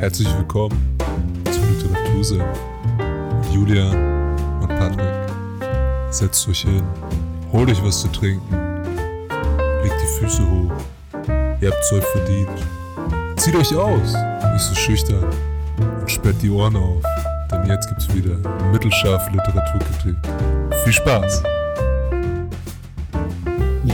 Herzlich willkommen zu Literaturse Julia und Patrick. Setzt euch hin, holt euch was zu trinken, legt die Füße hoch. Ihr habt's euch verdient. Zieht euch aus, nicht so schüchtern und sperrt die Ohren auf, denn jetzt gibt's wieder mittelscharfe Literaturkritik. Viel Spaß!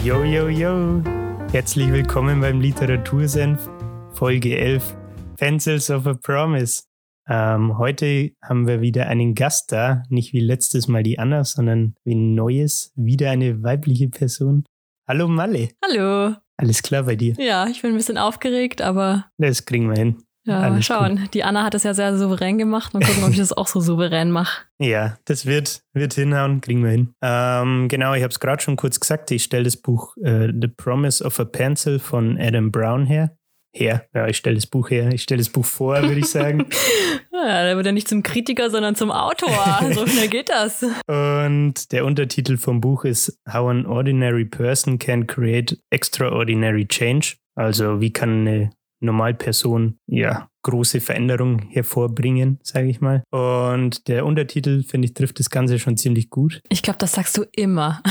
Yo, yo, yo! Herzlich willkommen beim Literatursenf, Folge 11, Pencils of a Promise. Ähm, heute haben wir wieder einen Gast da, nicht wie letztes Mal die Anna, sondern wie ein neues, wieder eine weibliche Person. Hallo Malle. Hallo. Alles klar bei dir? Ja, ich bin ein bisschen aufgeregt, aber. Das kriegen wir hin. Ja, mal schauen. Gut. Die Anna hat das ja sehr souverän gemacht. Mal gucken, ob ich das auch so souverän mache. Ja, das wird, wird hinhauen, kriegen wir hin. Ähm, genau, ich habe es gerade schon kurz gesagt. Ich stelle das Buch äh, The Promise of a Pencil von Adam Brown her. Her, ja, ich stelle das Buch her. Ich stelle das Buch vor, würde ich sagen. ja, da wird er nicht zum Kritiker, sondern zum Autor. So schnell geht das. Und der Untertitel vom Buch ist How an Ordinary Person Can Create Extraordinary Change. Also, wie kann eine Normalperson ja große Veränderung hervorbringen, sage ich mal. Und der Untertitel, finde ich, trifft das Ganze schon ziemlich gut. Ich glaube, das sagst du immer.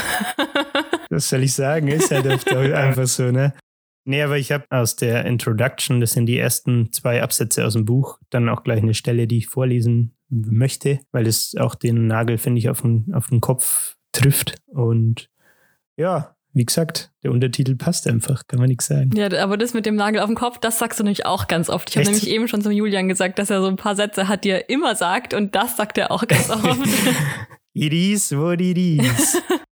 Was soll ich sagen? Ist halt einfach so, ne? Nee, aber ich habe aus der Introduction, das sind die ersten zwei Absätze aus dem Buch, dann auch gleich eine Stelle, die ich vorlesen möchte, weil es auch den Nagel, finde ich, auf den, auf den Kopf trifft. Und ja, wie gesagt, der Untertitel passt einfach, kann man nichts sagen. Ja, aber das mit dem Nagel auf dem Kopf, das sagst du nämlich auch ganz oft. Ich habe nämlich eben schon zum Julian gesagt, dass er so ein paar Sätze hat, die er immer sagt und das sagt er auch ganz oft. it is what it is.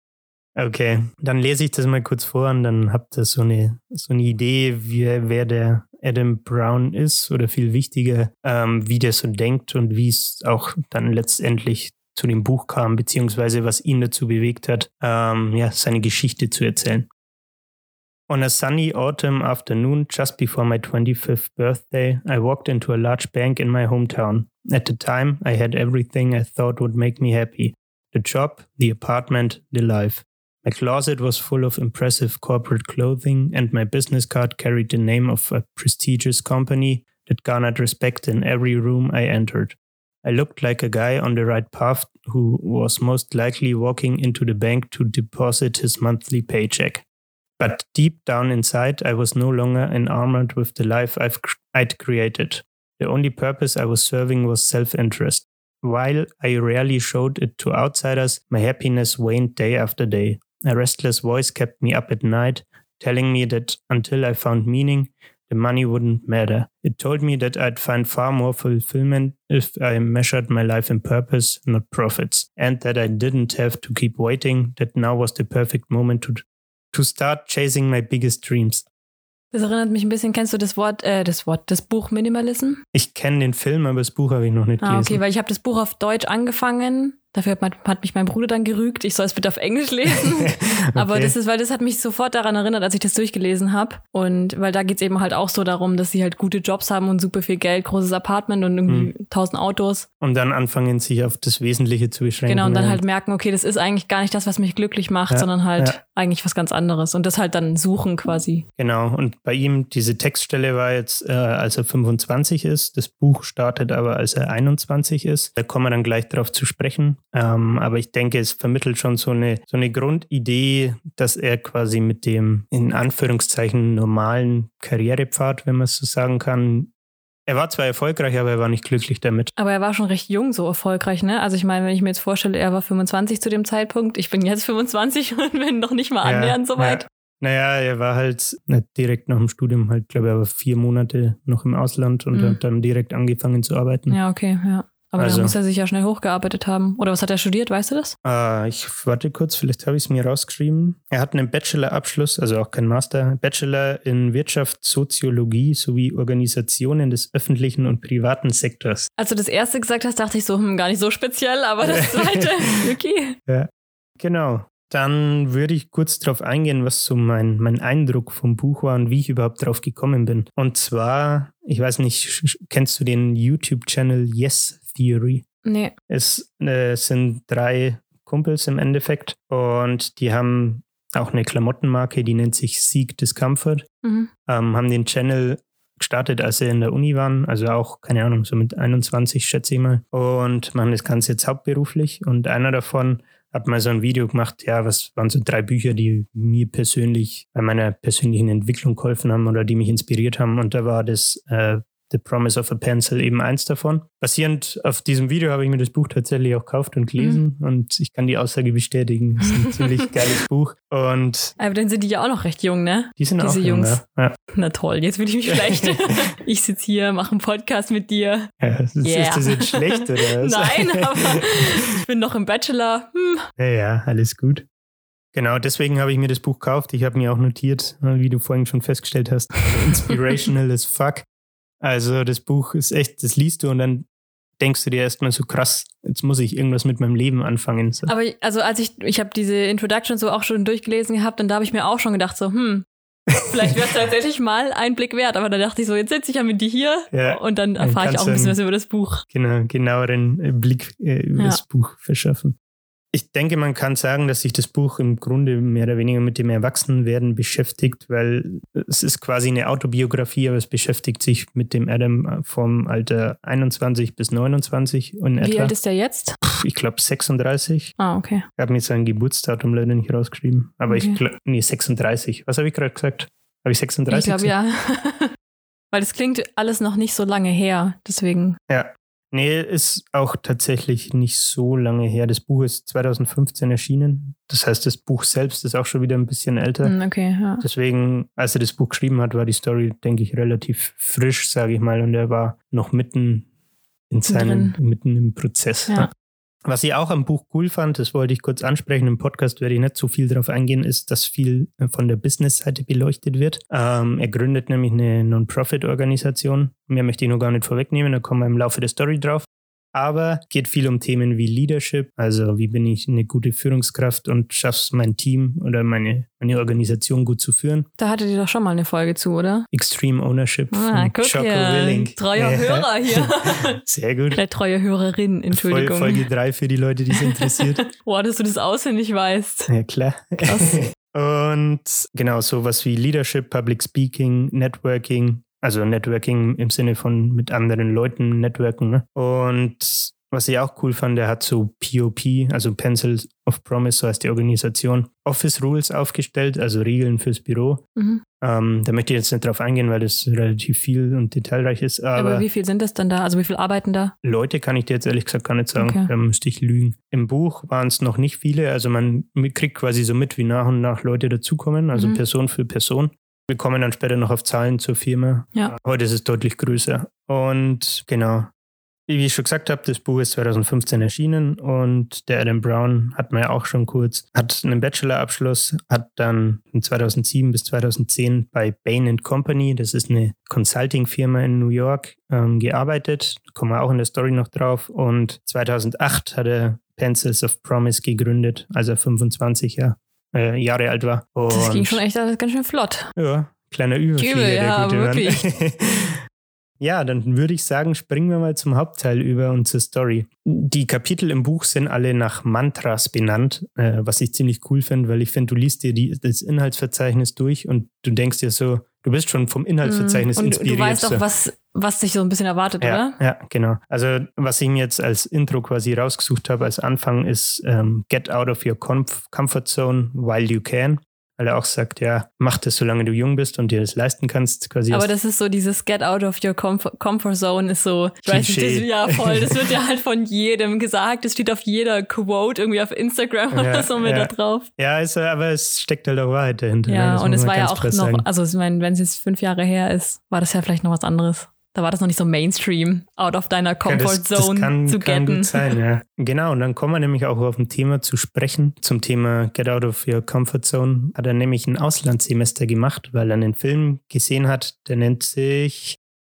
Okay, dann lese ich das mal kurz vor und dann habt ihr so eine, so eine Idee, wie, wer der Adam Brown ist oder viel wichtiger, ähm, wie der so denkt und wie es auch dann letztendlich zu dem Buch kam, beziehungsweise was ihn dazu bewegt hat, ähm, ja, seine Geschichte zu erzählen. On a sunny autumn afternoon, just before my 25th birthday, I walked into a large bank in my hometown. At the time, I had everything I thought would make me happy the job, the apartment, the life. My closet was full of impressive corporate clothing, and my business card carried the name of a prestigious company that garnered respect in every room I entered. I looked like a guy on the right path who was most likely walking into the bank to deposit his monthly paycheck. But deep down inside, I was no longer enamored with the life I've, I'd created. The only purpose I was serving was self interest. While I rarely showed it to outsiders, my happiness waned day after day. A restless voice kept me up at night, telling me that until I found meaning, the money wouldn't matter. It told me that I'd find far more fulfillment if I measured my life in purpose, not profits, and that I didn't have to keep waiting, that now was the perfect moment to, to start chasing my biggest dreams. Das erinnert mich ein bisschen, kennst du das Wort, äh, das Wort, das Buch Minimalism? Ich kenne den Film, aber das Buch habe ich noch nicht ah, gelesen. Okay, weil ich habe das Buch auf Deutsch angefangen Dafür hat, mich mein Bruder dann gerügt, ich soll es bitte auf Englisch lesen. okay. Aber das ist, weil das hat mich sofort daran erinnert, als ich das durchgelesen habe. Und weil da geht es eben halt auch so darum, dass sie halt gute Jobs haben und super viel Geld, großes Apartment und irgendwie mhm. tausend Autos. Und dann anfangen, sich auf das Wesentliche zu beschränken. Genau, und dann halt merken, okay, das ist eigentlich gar nicht das, was mich glücklich macht, ja, sondern halt ja. eigentlich was ganz anderes. Und das halt dann suchen quasi. Genau, und bei ihm, diese Textstelle war jetzt, äh, als er 25 ist. Das Buch startet aber, als er 21 ist. Da kommen wir dann gleich darauf zu sprechen. Ähm, aber ich denke, es vermittelt schon so eine, so eine Grundidee, dass er quasi mit dem in Anführungszeichen normalen Karrierepfad, wenn man es so sagen kann, er war zwar erfolgreich, aber er war nicht glücklich damit. Aber er war schon recht jung so erfolgreich, ne? Also ich meine, wenn ich mir jetzt vorstelle, er war 25 zu dem Zeitpunkt, ich bin jetzt 25 und bin noch nicht mal annähernd ja, so weit. Ja. Naja, er war halt nicht direkt nach dem Studium, halt, glaube ich, aber vier Monate noch im Ausland und mhm. hat dann direkt angefangen zu arbeiten. Ja, okay, ja. Aber also, da muss er sich ja schnell hochgearbeitet haben. Oder was hat er studiert, weißt du das? Äh, ich warte kurz, vielleicht habe ich es mir rausgeschrieben. Er hat einen Bachelor-Abschluss, also auch kein Master, Bachelor in Wirtschaftssoziologie sowie Organisationen des öffentlichen und privaten Sektors. Als du das erste gesagt hast, dachte ich so, hm, gar nicht so speziell, aber das zweite, okay. Ja, genau. Dann würde ich kurz darauf eingehen, was so mein, mein Eindruck vom Buch war und wie ich überhaupt drauf gekommen bin. Und zwar, ich weiß nicht, kennst du den YouTube-Channel Yes Theory? Nee. Es äh, sind drei Kumpels im Endeffekt und die haben auch eine Klamottenmarke, die nennt sich Seek Discomfort. Mhm. Ähm, haben den Channel gestartet, als sie in der Uni waren, also auch, keine Ahnung, so mit 21, schätze ich mal, und machen das Ganze jetzt hauptberuflich. Und einer davon hat mal so ein Video gemacht, ja, was waren so drei Bücher, die mir persönlich bei meiner persönlichen Entwicklung geholfen haben oder die mich inspiriert haben. Und da war das äh, The Promise of a Pencil eben eins davon. Basierend auf diesem Video habe ich mir das Buch tatsächlich auch gekauft und gelesen mhm. und ich kann die Aussage bestätigen. Es ist ein ziemlich geiles Buch. Und Aber dann sind die ja auch noch recht jung, ne? Die sind Diese auch jung, Jungs. Ja. Na toll, jetzt fühle ich mich schlecht. ich sitze hier, mache einen Podcast mit dir. Ja, ist, Yeah. ist das jetzt schlecht oder was? Nein, aber ich bin noch im Bachelor. Hm. Ja, ja, alles gut. Genau, deswegen habe ich mir das Buch gekauft. Ich habe mir auch notiert, wie du vorhin schon festgestellt hast, inspirational as fuck. Also das Buch ist echt, das liest du und dann denkst du dir erstmal so krass, jetzt muss ich irgendwas mit meinem Leben anfangen. So. Aber also als ich, ich habe diese Introduction so auch schon durchgelesen gehabt und da habe ich mir auch schon gedacht so, hm, vielleicht wäre es tatsächlich mal ein Blick wert. Aber da dachte ich so, jetzt sitze ich ja mit dir hier Ja, und dann erfahre ich auch ein bisschen was über das Buch. genau, genaueren äh, Blick äh, über Ja. das Buch verschaffen. Ich denke, man kann sagen, dass sich das Buch im Grunde mehr oder weniger mit dem Erwachsenenwerden beschäftigt, weil es ist quasi eine Autobiografie, aber es beschäftigt sich mit dem Adam vom Alter 21 bis 29 in Wie etwa. alt ist der jetzt? ich glaube 36. Ah, okay. Ich habe mir sein Geburtsdatum leider nicht rausgeschrieben, aber Okay. ich glaube, nee, 36. Was habe ich gerade gesagt? Habe ich 36? Ich glaube ja. Weil es klingt alles noch nicht so lange her. Deswegen. Ja. Nee, ist auch tatsächlich nicht so lange her. Das Buch ist 2015 erschienen. Das heißt, das Buch selbst ist auch schon wieder ein bisschen älter. Hm, Okay, ja. Deswegen, als er das Buch geschrieben hat, war die Story, denke ich, relativ frisch, sage ich mal. Und er war noch mitten in seinem, mitten im Prozess. Ja. Was ich auch am Buch cool fand, das wollte ich kurz ansprechen, im Podcast werde ich nicht so viel darauf eingehen, ist, dass viel äh, von der Business-Seite beleuchtet wird. Ähm, er gründet nämlich eine Non-Profit-Organisation. Mehr möchte ich noch gar nicht vorwegnehmen, da kommen wir im Laufe der Story drauf. Aber geht viel um Themen wie Leadership, also wie bin ich eine gute Führungskraft und schaff's mein Team oder meine, meine Organisation gut zu führen. Da hattet ihr doch schon mal eine Folge zu, oder? Extreme Ownership Ah, von hier. Willing. Treuer Ja. Hörer hier. Sehr gut. Äh, treue Hörerin, Entschuldigung. Fol- Folge 3 für die Leute, die es interessiert. Boah, dass du das auswendig weißt. Ja, klar. Krass. Und genau, sowas wie Leadership, Public Speaking, Networking, also Networking im Sinne von mit anderen Leuten networken. Ne? Und was ich auch cool fand, der hat so POP, also Pencils of Promise, so heißt die Organisation, Office Rules aufgestellt, also Regeln fürs Büro. Mhm. Ähm, da möchte ich jetzt nicht drauf eingehen, weil das relativ viel und detailreich ist. Aber, Aber, wie viel sind das dann da? Also wie viel arbeiten da? Leute kann ich dir jetzt ehrlich gesagt gar nicht sagen. Okay. Da müsste ich lügen. Im Buch waren es noch nicht viele. Also man kriegt quasi so mit, wie nach und nach Leute dazukommen, also Mhm. Person für Person. Wir kommen dann später noch auf Zahlen zur Firma. Ja. Heute ist es deutlich größer. Und genau. Wie ich schon gesagt habe, das Buch ist 2015 erschienen und der Adam Brown hat man ja auch schon kurz, hat einen Bachelorabschluss, hat dann von 2007 bis 2010 bei Bain Company, das ist eine Consulting-Firma in New York, ähm, gearbeitet. Da kommen wir auch in der Story noch drauf. Und 2008 hat er Pencils of Promise gegründet, als er 25 Jahr, äh, Jahre alt war. Und Das ging schon echt alles ganz schön flott. ja, kleiner Überflieger, Übel, der ja, gute wirklich. Mann. ja, dann würde ich sagen, springen wir mal zum Hauptteil über und zur Story. Die Kapitel im Buch sind alle nach Mantras benannt, äh, was ich ziemlich cool finde, weil ich finde, du liest dir die, das Inhaltsverzeichnis durch und du denkst dir so, du bist schon vom Inhaltsverzeichnis Mhm. Und inspiriert. du weißt so. auch, was, was dich so ein bisschen erwartet, Ja, oder? ja, genau. Also was ich mir jetzt als Intro quasi rausgesucht habe als Anfang ist ähm, Get out of your comf comfort zone while you can. Weil er auch sagt, ja, mach das, solange du jung bist und dir das leisten kannst. Quasi Aber das ist so dieses Get out of your comfort, comfort zone ist so, ich weiß nicht, Klischee. das, ja voll, das wird ja halt von jedem gesagt, das steht auf jeder Quote irgendwie auf Instagram Ja, oder so mit ja. da drauf. ja, ist, er, aber es steckt halt auch Wahrheit dahinter. ne? Ja, Das und es war ja auch noch, sagen. also ich meine, wenn es jetzt fünf Jahre her ist, war das ja vielleicht noch was anderes. Da war das noch nicht so Mainstream, out of deiner Ja, Comfort das, das Zone kann, zu kann getten. gut sein, ja. Genau, und dann kommen wir nämlich auch auf ein Thema zu sprechen. Zum Thema Get Out of Your Comfort Zone hat er nämlich ein Auslandssemester gemacht, weil er einen Film gesehen hat, der nennt sich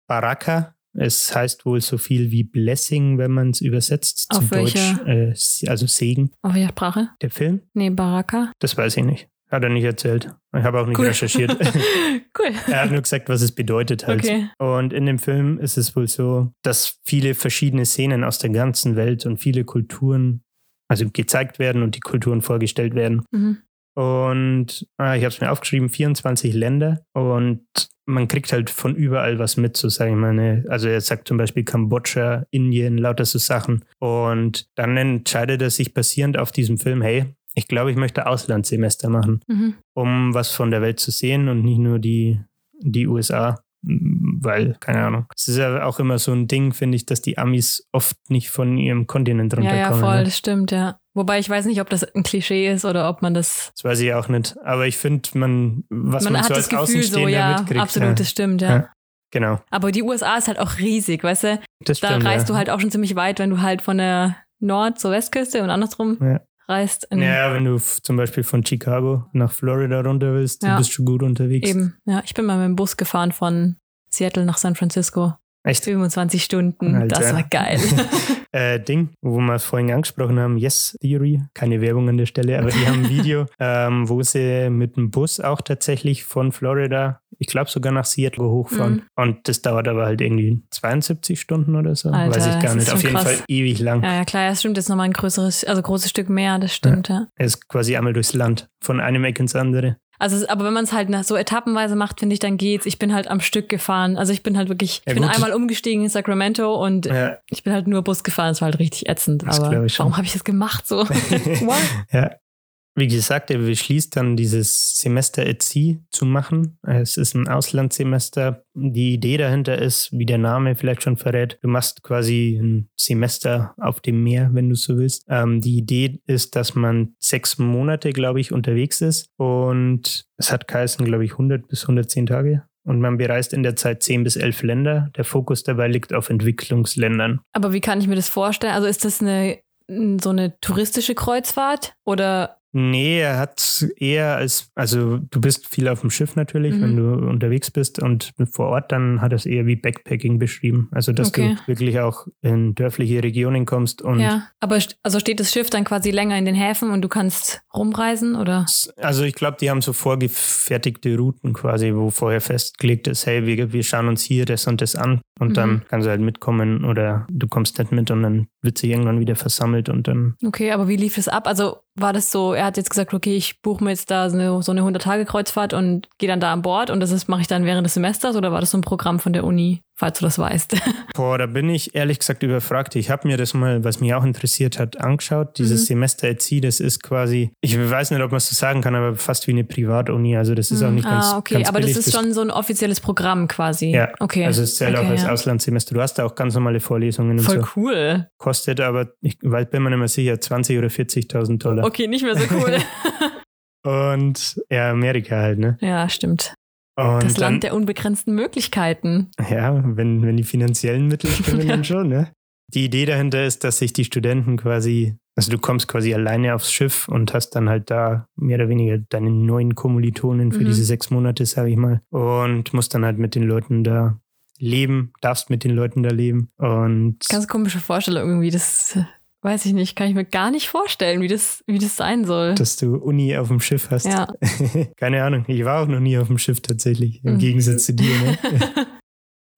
Baraka. Es heißt wohl so viel wie Blessing, wenn man es übersetzt Auf zu Deutsch, welcher? äh, also Segen. Auf welcher Sprache? Der Film? Nee, Baraka. Das weiß ich nicht. Hat er nicht erzählt. Ich habe auch nicht Cool. recherchiert. cool. Er hat nur gesagt, was es bedeutet halt. Okay. Und in dem Film ist es wohl so, dass viele verschiedene Szenen aus der ganzen Welt und viele Kulturen also gezeigt werden und die Kulturen vorgestellt werden. Mhm. Und ah, ich habe es mir aufgeschrieben, 24 Länder und man kriegt halt von überall was mit, so sage ich mal. Ne? Also er sagt zum Beispiel Kambodscha, Indien, lauter so Sachen. Und dann entscheidet er sich basierend auf diesem Film, hey, ich glaube, ich möchte Auslandssemester machen, Mhm. um was von der Welt zu sehen und nicht nur die, die USA. Weil, keine Ahnung. Es ist ja auch immer so ein Ding, finde ich, dass die Amis oft nicht von ihrem Kontinent Ja, ja, runterkommen. voll, ne? das stimmt, ja. Wobei ich weiß nicht, ob das ein Klischee ist oder ob man das. Das weiß ich auch nicht. Aber ich finde, man, was man, man so hat als das Gefühl so, Außenstehender ja, mitkriegt. absolut, ja. das stimmt, ja. Ja. Genau. Aber die USA ist halt auch riesig, weißt du? Das Da stimmt, reist ja. du halt auch schon ziemlich weit, wenn du halt von der Nord- zur Westküste und andersrum Ja. Reist. Ja, wenn du zum Beispiel von Chicago nach Florida runter willst, Ja. du bist schon gut unterwegs. Eben, ja. Ich bin mal mit dem Bus gefahren von Seattle nach San Francisco. Echt? 25 Stunden. Alter. Das war geil. Äh, Ding, wo wir es vorhin angesprochen haben, Yes Theory, keine Werbung an der Stelle, aber die haben ein Video, ähm, wo sie mit dem Bus auch tatsächlich von Florida, ich glaube sogar nach Seattle hochfahren. Mhm. Und das dauert aber halt irgendwie 72 Stunden oder so. Alter, Weiß ich gar das nicht. Auf jeden krass. Fall ewig lang. ja, ja, klar, ja, stimmt. Das ist nochmal ein größeres, also großes Stück mehr, das stimmt, ja. Er ist quasi einmal durchs Land, von einem Eck ins andere. Also, aber wenn man es halt so etappenweise macht, finde ich, dann geht's. Ich bin halt am Stück gefahren. Also ich bin halt wirklich, Ja, ich bin gut. einmal umgestiegen in Sacramento und Ja, ich bin halt nur Bus gefahren. Es war halt richtig ätzend. Das aber warum habe ich das gemacht so? Ja. Wie gesagt, er beschließt dann dieses Semester Sea zu machen. Es ist ein Auslandssemester. Die Idee dahinter ist, wie der Name vielleicht schon verrät, du machst quasi ein Semester auf dem Meer, wenn du so willst. Ähm, die Idee ist, dass man sechs Monate, glaube ich, unterwegs ist und es hat geheißen, glaube ich, 100 bis 110 Tage. Und man bereist in der Zeit 10 bis 11 Länder. Der Fokus dabei liegt auf Entwicklungsländern. aber wie kann ich mir das vorstellen? Also ist das eine so eine touristische Kreuzfahrt oder Nee, er hat eher als, also du bist viel auf dem Schiff natürlich, Mhm. wenn du unterwegs bist und vor Ort, dann hat er es eher wie Backpacking beschrieben. Also, dass Okay. du wirklich auch in dörfliche Regionen kommst und ja? Aber also steht das Schiff dann quasi länger in den Häfen und du kannst rumreisen oder? also ich glaube, die haben so vorgefertigte Routen quasi, wo vorher festgelegt ist, hey, wir, wir schauen uns hier das und das an und Mhm. dann kannst du halt mitkommen oder du kommst nicht mit und dann wird sich irgendwann wieder versammelt und dann Okay, aber wie lief das ab? Also war das so, er hat jetzt gesagt, okay, ich buche mir jetzt da so eine, so eine 100-Tage-Kreuzfahrt und gehe dann da an Bord und das mache ich dann während des Semesters oder war das so ein Programm von der Uni, falls du das weißt? Boah, da bin ich ehrlich gesagt überfragt. Ich habe mir das mal, was mich auch interessiert hat, angeschaut. Dieses Mhm. Semester Sea, das ist quasi, ich weiß nicht, ob man es so sagen kann, aber fast wie eine Privatuni. Also das ist auch nicht ganz, ah, okay, ganz aber billig. das ist schon so ein offizielles Programm quasi. Ja, okay. Also es zählt okay, auch als ja. Auslandssemester. Du hast da auch ganz normale Vorlesungen und Voll so. cool. Kostet aber, ich weiß, bin mir nicht mehr sicher, 20 oder 40.000 Dollar. Okay, nicht mehr so cool. Und ja, Amerika halt, ne? ja, stimmt. Und Das dann, Land der unbegrenzten Möglichkeiten. Ja, wenn, wenn die finanziellen Mittel stimmen, dann schon, ne? Die Idee dahinter ist, dass sich die Studenten quasi, also du kommst quasi alleine aufs Schiff und hast dann halt da mehr oder weniger deine neuen Kommilitonen für Mhm. diese sechs Monate, sage ich mal, und musst dann halt mit den Leuten da leben, darfst mit den Leuten da leben und Ganz komische Vorstellung irgendwie. Das weiß ich nicht, kann ich mir gar nicht vorstellen, wie das, wie das sein soll. dass du Uni auf dem Schiff hast. Ja. Keine Ahnung, ich war auch noch nie auf dem Schiff tatsächlich, im Mhm. Gegensatz zu dir. Ne?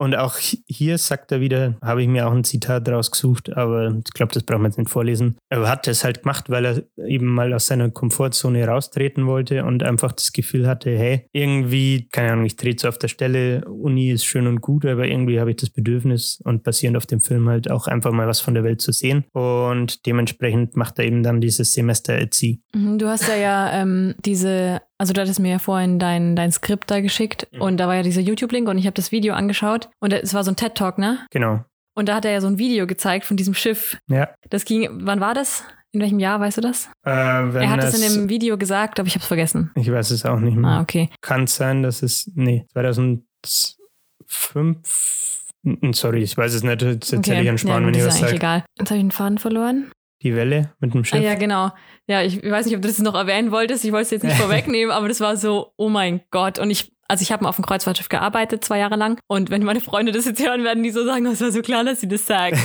Und auch hier sagt er wieder, habe ich mir auch ein Zitat rausgesucht, aber ich glaube, das brauchen wir jetzt nicht vorlesen. Er hat das halt gemacht, weil er eben mal aus seiner Komfortzone raustreten wollte und einfach das Gefühl hatte, hey, irgendwie, keine Ahnung, ich trete so auf der Stelle, Uni ist schön und gut, aber irgendwie habe ich das Bedürfnis und basierend auf dem Film halt auch einfach mal was von der Welt zu sehen. Und dementsprechend macht er eben dann dieses Semester Sea. Mhm, Du hast ja, ja ähm, diese, also du hattest mir ja vorhin dein, dein Skript da geschickt Mhm. und da war ja dieser YouTube-Link und ich habe das Video angeschaut und es war so ein TED-Talk, ne? Genau. Und da hat er ja so ein Video gezeigt von diesem Schiff. Ja. Das ging, wann war das? In welchem Jahr, weißt du das? Äh, er hat es in dem Video gesagt, aber ich habe es vergessen. Ich weiß es auch nicht mehr. Ah, okay. Kann sein, dass es. Nee, 2005. N- Sorry, ich weiß es nicht. Jetzt erzähle okay. ich einen Schmarrn, ja, wenn ich ist was eigentlich sage. egal. Jetzt habe ich den Faden verloren. Die Welle mit dem Ah, Schiff. ja, genau. Ja, ich weiß nicht, ob du das noch erwähnen wolltest. Ich wollte es jetzt nicht vorwegnehmen, aber das war so, oh mein Gott. Und ich, also ich habe auf dem Kreuzfahrtschiff gearbeitet, zwei Jahre lang. Und wenn meine Freunde das jetzt hören, werden die so sagen, es war so klar, dass sie das sagt.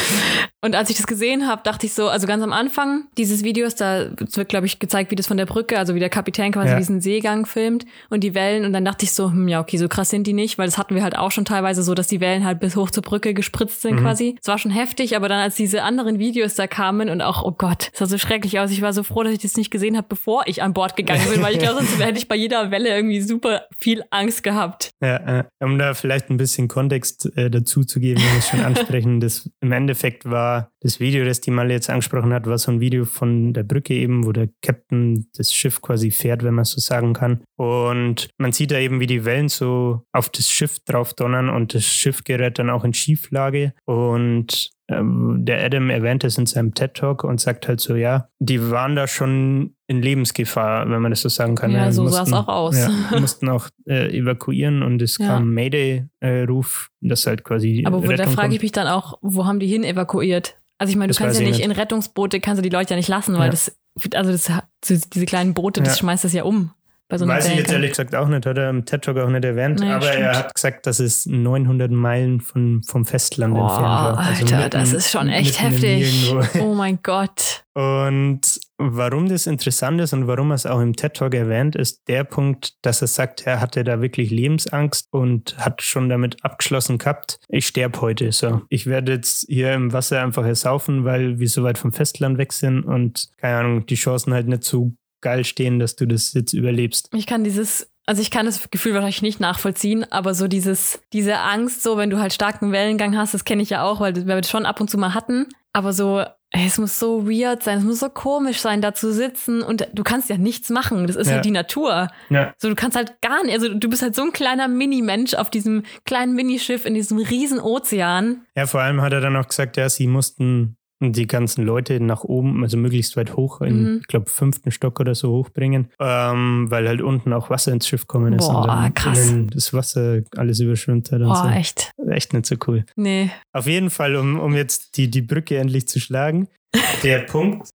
und als ich das gesehen habe, dachte ich so, also ganz am Anfang dieses Videos, da wird, glaube ich, gezeigt, wie das von der Brücke, also wie der Kapitän quasi ja. diesen Seegang filmt und die Wellen. Und dann dachte ich so, hm, ja, okay, so krass sind die nicht, weil das hatten wir halt auch schon teilweise so, dass die Wellen halt bis hoch zur Brücke gespritzt sind mhm. quasi. Es war schon heftig, aber dann als diese anderen Videos da kamen und auch, oh Gott, es sah so schrecklich aus. Ich war so froh, dass ich das nicht gesehen habe, bevor ich an Bord gegangen bin, weil ich glaube, sonst hätte ich bei jeder Welle irgendwie super viel Angst gehabt. Ja, äh, um da vielleicht ein bisschen Kontext äh, dazu zu geben, muss ich schon ansprechen. Das im Endeffekt war das Video, das die Malle jetzt angesprochen hat, war so ein Video von der Brücke eben, wo der Captain das Schiff quasi fährt, wenn man so sagen kann. Und man sieht da eben, wie die Wellen so auf das Schiff drauf donnern und das Schiff gerät dann auch in Schieflage. Und ähm, der Adam erwähnt es in seinem TED-Talk und sagt halt so, ja, die waren da schon in Lebensgefahr, wenn man das so sagen kann. Ja, so sah es auch aus. Ja, mussten auch äh, evakuieren und es ja. kam Mayday-Ruf, äh, das halt quasi. Aber wo, da frage ich mich dann auch, wo haben die hin evakuiert? Also ich meine, du das kannst ja nicht, in Rettungsboote, kannst du die Leute ja nicht lassen, weil ja. das, also das, diese kleinen Boote, das schmeißt das ja um. So Weiß ich jetzt ehrlich gesagt auch nicht, hat er im TED Talk auch nicht erwähnt, nee, aber stimmt. er hat gesagt, dass es 900 Meilen von, vom Festland Boah, entfernt war. Also Alter, mitten, das ist schon echt heftig. Oh mein Gott. Und warum das interessant ist und warum er es auch im TED Talk erwähnt, ist der Punkt, dass er sagt, er hatte da wirklich Lebensangst und hat schon damit abgeschlossen gehabt, ich sterbe heute. So, ich werde jetzt hier im Wasser einfach ersaufen, weil wir so weit vom Festland weg sind und keine Ahnung, die Chancen halt nicht so geil stehen, dass du das jetzt überlebst. Ich kann dieses also ich kann das Gefühl wahrscheinlich nicht nachvollziehen, aber so dieses, diese Angst, so wenn du halt starken Wellengang hast, das kenne ich ja auch, weil wir das schon ab und zu mal hatten. Aber so, ey, es muss so weird sein, es muss so komisch sein, da zu sitzen und du kannst ja nichts machen. Das ist ja. halt die Natur. Ja. So, du kannst halt gar nicht, also du bist halt so ein kleiner Mini-Mensch auf diesem kleinen Minischiff in diesem riesen Ozean. Ja, vor allem hat er dann auch gesagt, ja, sie mussten die ganzen Leute nach oben, also möglichst weit hoch, in, mhm. ich glaube, fünften Stock oder so hochbringen, ähm, weil halt unten auch Wasser ins Schiff kommen ist. Boah, und dann krass. das Wasser alles überschwemmt hat. Und Boah, so. echt. Echt nicht so cool. Nee. Auf jeden Fall, um, um jetzt die, die Brücke endlich zu schlagen, der Punkt.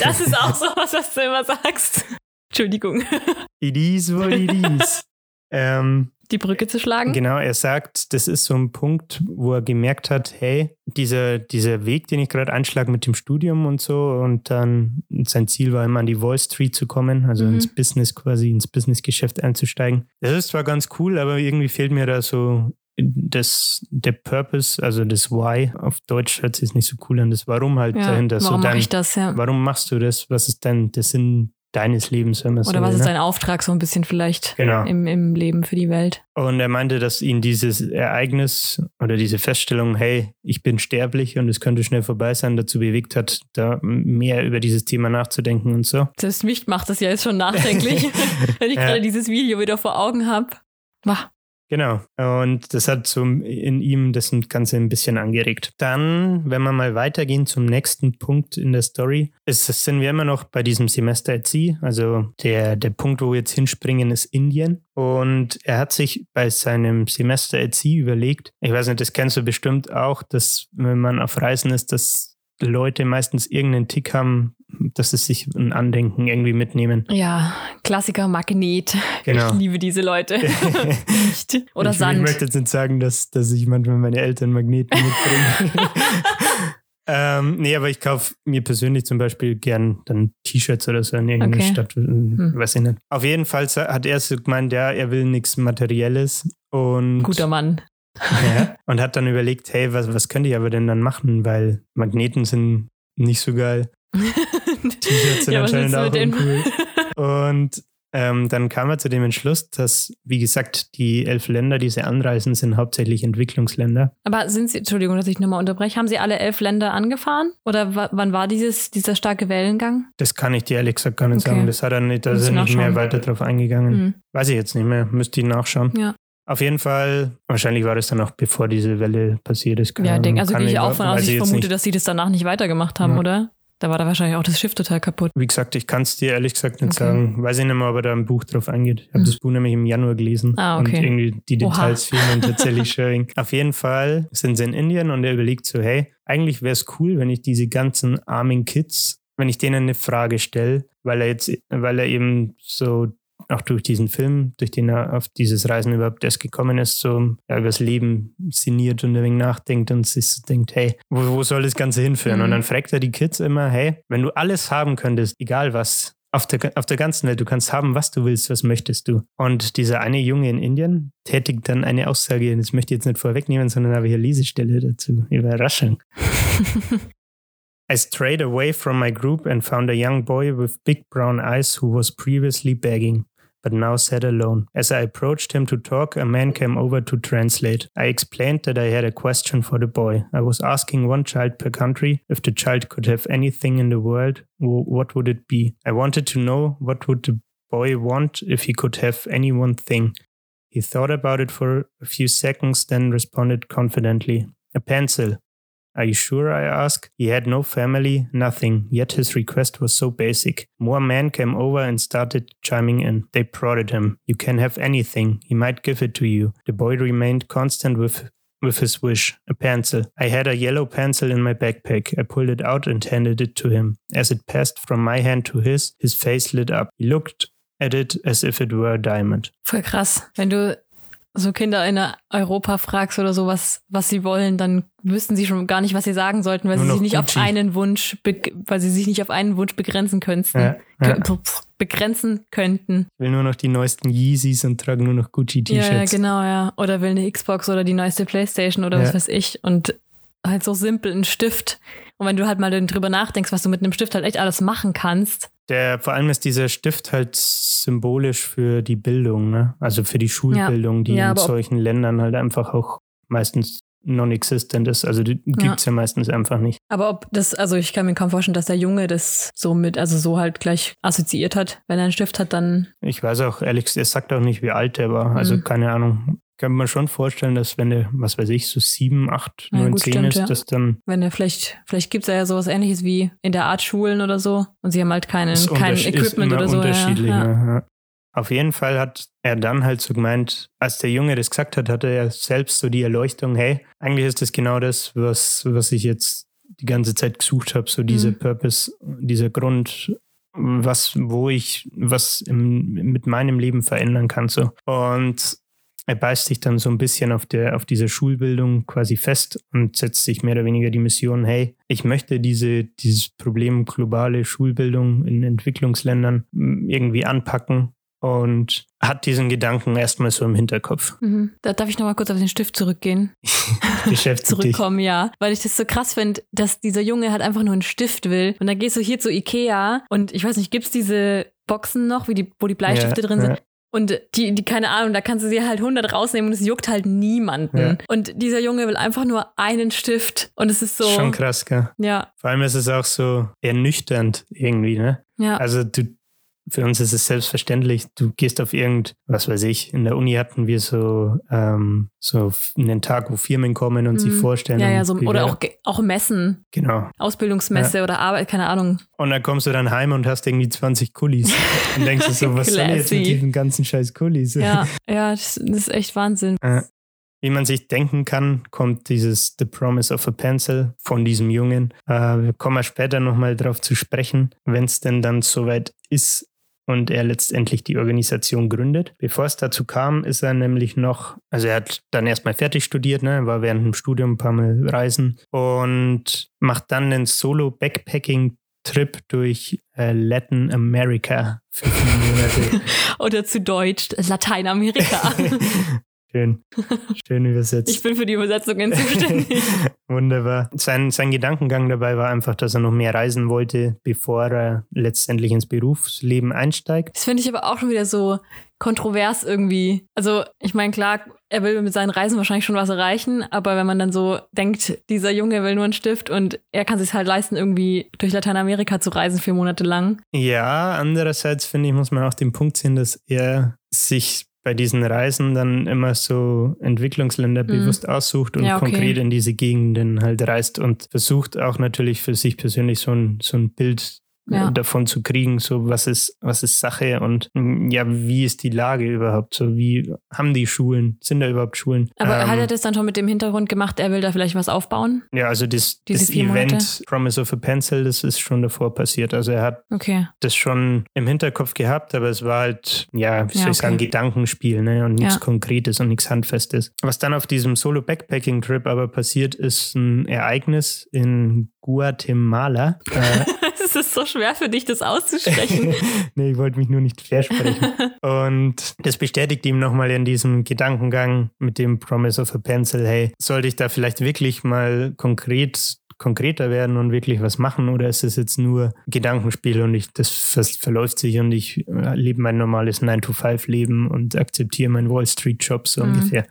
Das ist auch so was, was du immer sagst. Entschuldigung. It is what it is. ähm, die Brücke zu schlagen? Genau, er sagt, das ist so ein Punkt, wo er gemerkt hat, hey, dieser, dieser Weg, den ich gerade einschlage mit dem Studium und so, und dann sein Ziel war immer an die Wall Street zu kommen, also mhm. ins Business quasi, ins Businessgeschäft einzusteigen. Das ist zwar ganz cool, aber irgendwie fehlt mir da so das, der Purpose, also das Why, auf Deutsch hört sich nicht so cool an, das Warum halt ja, dahinter. Warum so mache ich das, ja. Warum machst du das? Was ist dein der Sinn deines Lebens, wenn man Oder so was will, ist ne? dein Auftrag so ein bisschen vielleicht genau. im, im Leben für die Welt? Und er meinte, dass ihn dieses Ereignis oder diese Feststellung, hey, ich bin sterblich und es könnte schnell vorbei sein, dazu bewegt hat, da mehr über dieses Thema nachzudenken und so. Selbst mich macht das ja jetzt schon nachdenklich, wenn ich ja. gerade dieses Video wieder vor Augen habe. Genau. Und das hat so in ihm das Ganze ein bisschen angeregt. Dann, wenn wir mal weitergehen zum nächsten Punkt in der Story, ist, sind wir immer noch bei diesem Semester at Sea. Also der, der Punkt, wo wir jetzt hinspringen, ist Indien. Und er hat sich bei seinem Semester at Sea überlegt, ich weiß nicht, das kennst du bestimmt auch, dass wenn man auf Reisen ist, dass Leute meistens irgendeinen Tick haben, dass sie sich ein Andenken irgendwie mitnehmen. Ja, Klassiker Magnet. Genau. Ich liebe diese Leute. Oder ich, Sand. Ich möchte jetzt nicht sagen, dass, dass ich manchmal meine Eltern Magneten mitbringe. ähm, nee, aber ich kaufe mir persönlich zum Beispiel gern dann T-Shirts oder so in irgendeiner okay. Stadt. Äh, hm. Weiß ich nicht. Auf jeden Fall hat er so gemeint, ja, er will nichts Materielles. Und Guter Mann. Ja, und hat dann überlegt, hey, was, was könnte ich aber denn dann machen, weil Magneten sind nicht so geil. T-Shirts sind ja, anscheinend auch uncool. Und ähm, dann kam er zu dem Entschluss, dass, wie gesagt, die elf Länder, die sie anreisen, sind hauptsächlich Entwicklungsländer. Aber sind sie, Entschuldigung, dass ich nochmal unterbreche, haben sie alle elf Länder angefahren? Oder wann war dieses, dieser starke Wellengang? Das kann ich dir ehrlich gesagt gar nicht okay. sagen. Das hat er nicht, da ist er nicht mehr weiter drauf eingegangen. Mhm. Weiß ich jetzt nicht mehr, müsste ich nachschauen. Ja. Auf jeden Fall, wahrscheinlich war das dann auch bevor diese Welle passiert ist. ja, denk, also gehe ich auch von aus, ich vermute, nicht. dass sie das danach nicht weitergemacht haben, ja. oder? Da war da wahrscheinlich auch das Schiff total kaputt. Wie gesagt, ich kann es dir ehrlich gesagt nicht okay. sagen. Weiß ich nicht mehr, ob er da ein Buch drauf eingeht. Ich habe hm. das Buch nämlich im Januar gelesen. Ah, okay. Und irgendwie die Details Oha. fehlen tatsächlich Sharing. Auf jeden Fall sind sie in Indien und er überlegt so, hey, eigentlich wäre es cool, wenn ich diese ganzen armen Kids, wenn ich denen eine Frage stelle, weil er jetzt, weil er eben so auch durch diesen Film, durch den er auf dieses Reisen überhaupt erst gekommen ist, so ja, über das Leben sinniert und ein wenig nachdenkt und sich so denkt, hey, wo, wo soll das Ganze hinführen? Mhm. Und dann fragt er die Kids immer, hey, wenn du alles haben könntest, egal was, auf der, auf der ganzen Welt, du kannst haben, was du willst, was möchtest du. Und dieser eine Junge in Indien tätigt dann eine Aussage, das möchte ich jetzt nicht vorwegnehmen, sondern habe hier Lesestelle dazu. Überraschung. I strayed away from my group and found a young boy with big brown eyes who was previously begging, but now sat alone. As I approached him to talk, a man came over to translate. I explained that I had a question for the boy. I was asking one child per country if the child could have anything in the world, what would it be? I wanted to know what would the boy want if he could have any one thing. He thought about it for a few seconds, then responded confidently, A pencil. Are you sure? I asked. He had no family, nothing, yet his request was so basic. More men came over and started chiming in. They prodded him. You can have anything. He might give it to you. The boy remained constant with with his wish, a pencil. I had a yellow pencil in my backpack. I pulled it out and handed it to him. As it passed from my hand to his, his face lit up. He looked at it as if it were a diamond. Voll krass. Wenn du so Kinder in Europa fragst oder so, was, was sie wollen, dann wüssten sie schon gar nicht, was sie sagen sollten, weil Nur sie sich nicht auf Gucci. einen Wunsch, weil sie sich nicht auf einen Wunsch begrenzen könnten. Ja, ja. Begrenzen könnten. Ich will nur noch die neuesten Yeezys und trage nur noch Gucci-T-Shirts. ja, genau, ja. Oder will eine Xbox oder die neueste Playstation oder was Ja. weiß ich. Und halt so simpel ein Stift. Und wenn du halt mal drüber nachdenkst, was du mit einem Stift halt echt alles machen kannst. Der, vor allem ist dieser Stift halt symbolisch für die Bildung, ne? also für die Schulbildung, die Ja, in solchen Ländern halt einfach auch meistens non-existent ist. Also die gibt es ja. meistens einfach nicht. Aber ob das, also ich kann mir kaum vorstellen, dass der Junge das so mit, also so halt gleich assoziiert hat. Wenn er einen Stift hat, dann Ich weiß auch, gesagt, er sagt auch nicht, wie alt er war. Also Mhm. keine Ahnung. Kann man schon vorstellen, dass wenn er, was weiß ich, so sieben, acht, Ja, neun, zehn ist, ja. dass dann wenn er vielleicht, vielleicht gibt es ja sowas ähnliches wie in der Art Schulen oder so. Und sie haben halt keinen, kein Equipment oder so. Ja, unterschiedlich. ja. ne? Ja. Auf jeden Fall hat er dann halt so gemeint, als der Junge das gesagt hat, hatte er selbst so die Erleuchtung, hey, eigentlich ist das genau das, was, was ich jetzt die ganze Zeit gesucht habe, so dieser Mhm. Purpose, dieser Grund, was, wo ich was im, mit meinem Leben verändern kann. So. Und er beißt sich dann so ein bisschen auf der, auf dieser Schulbildung quasi fest und setzt sich mehr oder weniger die Mission, hey, ich möchte diese, dieses Problem globale Schulbildung in Entwicklungsländern m, irgendwie anpacken und hat diesen Gedanken erstmal so im Hinterkopf. Mhm. Da darf ich nochmal kurz auf den Stift zurückgehen. Dich. Zurückkommen, ja. Weil ich das so krass finde, dass dieser Junge halt einfach nur einen Stift will. Und dann gehst du hier zu Ikea und ich weiß nicht, gibt's diese Boxen noch, wie die, wo die Bleistifte Ja, drin sind? ja. Und die, die, keine Ahnung, da kannst du sie halt 100 rausnehmen und es juckt halt niemanden. Ja. Und dieser Junge will einfach nur einen Stift. Und es ist so. Schon krass, gell? Ja, Vor allem ist es auch so ernüchternd irgendwie, ne? ja. Also du, für uns ist es selbstverständlich, du gehst auf irgend, was weiß ich, in der Uni hatten wir so, ähm, so einen Tag, wo Firmen kommen und sich Mhm. vorstellen. ja, ja, so, oder auch, auch Messen, Genau. Ausbildungsmesse oder Arbeit, keine Ahnung. Und dann kommst du dann heim und hast irgendwie 20 Kulis. Und denkst du so, was soll jetzt mit diesen ganzen scheiß Kulis? Ja, ja, das, ist echt Wahnsinn. Wie man sich denken kann, kommt dieses The Promise of a Pencil von diesem Jungen. Äh, wir kommen später nochmal drauf zu sprechen, wenn es denn dann soweit ist und er letztendlich die Organisation gründet. Bevor es dazu kam, ist er nämlich noch, also er hat dann erstmal fertig studiert, ne, war während dem Studium ein paar Mal reisen und macht dann einen Solo-Backpacking-Trip durch äh, Latin America für Monate. Oder zu Deutsch, Lateinamerika. Schön. Schön übersetzt. ich bin für die Übersetzungen zuständig. Wunderbar. Sein, sein Gedankengang dabei war einfach, dass er noch mehr reisen wollte, bevor er letztendlich ins Berufsleben einsteigt. Das finde ich aber auch schon wieder so kontrovers irgendwie. Also, ich meine, klar, er will mit seinen Reisen wahrscheinlich schon was erreichen, aber wenn man dann so denkt, dieser Junge will nur einen Stift und er kann sich halt leisten, irgendwie durch Lateinamerika zu reisen, vier Monate lang. Ja, andererseits finde ich, muss man auch den Punkt sehen, dass er sich bei diesen Reisen dann immer so Entwicklungsländer Mhm. bewusst aussucht und Ja, okay. konkret in diese Gegenden halt reist und versucht auch natürlich für sich persönlich so ein, so ein Bild Ja. davon zu kriegen, so was ist, was ist Sache und mm, ja, wie ist die Lage überhaupt? So, wie haben die Schulen? Sind da überhaupt Schulen? Aber Ähm, hat er das dann schon mit dem Hintergrund gemacht, er will da vielleicht was aufbauen? Ja, also das, das Event Monate? Promise of a Pencil, das ist schon davor passiert. Also er hat Okay. das schon im Hinterkopf gehabt, aber es war halt, ja, wie soll Ja, ich sagen, okay. Gedankenspiel, ne? Und nichts Ja. Konkretes und nichts Handfestes. Was dann auf diesem Solo-Backpacking-Trip aber passiert, ist ein Ereignis in Guatemala. äh, Es ist so schwer für dich, das auszusprechen. nee, ich wollte mich nur nicht versprechen. Und das bestätigt ihm nochmal in diesem Gedankengang mit dem Promise of a Pencil, hey, sollte ich da vielleicht wirklich mal konkret konkreter werden und wirklich was machen oder ist es jetzt nur Gedankenspiel und ich das, verläuft sich und ich äh, lebe mein normales 9-to-5-Leben und akzeptiere meinen Wall Street-Job so Mhm. ungefähr.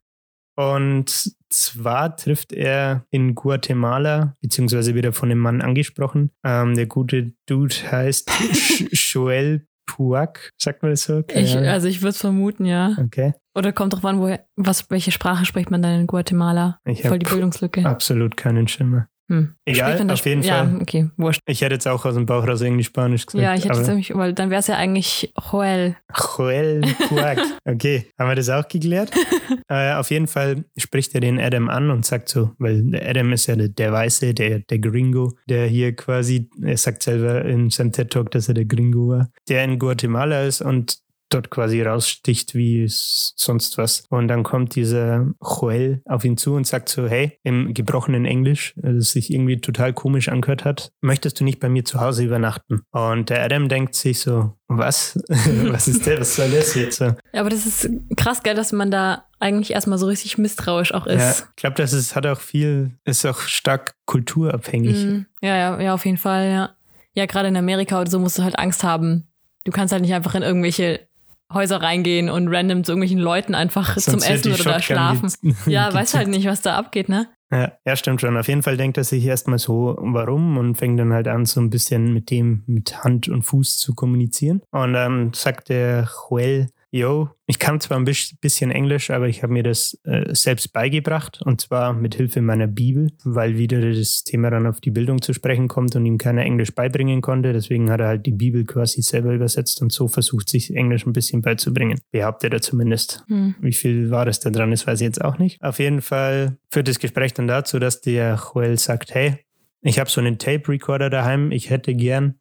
Und zwar trifft er in Guatemala, beziehungsweise wird er von dem Mann angesprochen. Ähm, der gute Dude heißt Joel Puac, sagt man das so? Ich, also ich würde es vermuten, ja. okay. Oder kommt drauf an, woher, was, welche Sprache spricht man dann in Guatemala? Ich Voll die Bildungslücke. absolut keinen Schimmer. Hm. Egal, auf jeden Sp- Fall. Ja, okay, wurscht. Ich hätte jetzt auch aus dem Bauch raus Englisch-Spanisch gesagt. Ja, ich hätte jetzt nämlich, weil dann wäre es ja eigentlich Joel. Joel Puac. Okay, haben wir das auch geklärt? äh, auf jeden Fall spricht er den Adam an und sagt so, weil der Adam ist ja der, der Weiße, der, der Gringo, der hier quasi, er sagt selber in seinem TED-Talk, dass er der Gringo war, der in Guatemala ist und dort quasi raussticht wie sonst was. Und dann kommt dieser Joel auf ihn zu und sagt so, hey, im gebrochenen Englisch, äh, das sich irgendwie total komisch angehört hat, möchtest du nicht bei mir zu Hause übernachten? Und der Adam denkt sich so, was? was ist der? Was soll das jetzt? So, Ja, aber das ist krass, gell, dass man da eigentlich erstmal so richtig misstrauisch auch ja, ist. ich glaube, das ist, hat auch viel, ist auch stark kulturabhängig. Mhm. Ja, ja, ja, auf jeden Fall, ja. Ja, gerade in Amerika oder so musst du halt Angst haben. Du kannst halt nicht einfach in irgendwelche Häuser reingehen und random zu irgendwelchen Leuten einfach Sonst zum Essen oder da Shotgun schlafen. Ja, weiß halt nicht, was da abgeht, ne? Ja, ja, stimmt schon. Auf jeden Fall denkt er sich erstmal so, warum und fängt dann halt an, so ein bisschen mit dem mit Hand und Fuß zu kommunizieren. Und dann sagt der Joel, yo, ich kann zwar ein bis- bisschen Englisch, aber ich habe mir das äh, selbst beigebracht und zwar mit Hilfe meiner Bibel, weil wieder das Thema dann auf die Bildung zu sprechen kommt und ihm keiner Englisch beibringen konnte. Deswegen hat er halt die Bibel quasi selber übersetzt und so versucht, sich Englisch ein bisschen beizubringen. Behauptet er zumindest. Hm. Wie viel war das da dran ist, weiß ich jetzt auch nicht. Auf jeden Fall führt das Gespräch dann dazu, dass der Joel sagt, hey, ich habe so einen Tape-Recorder daheim, ich hätte gern,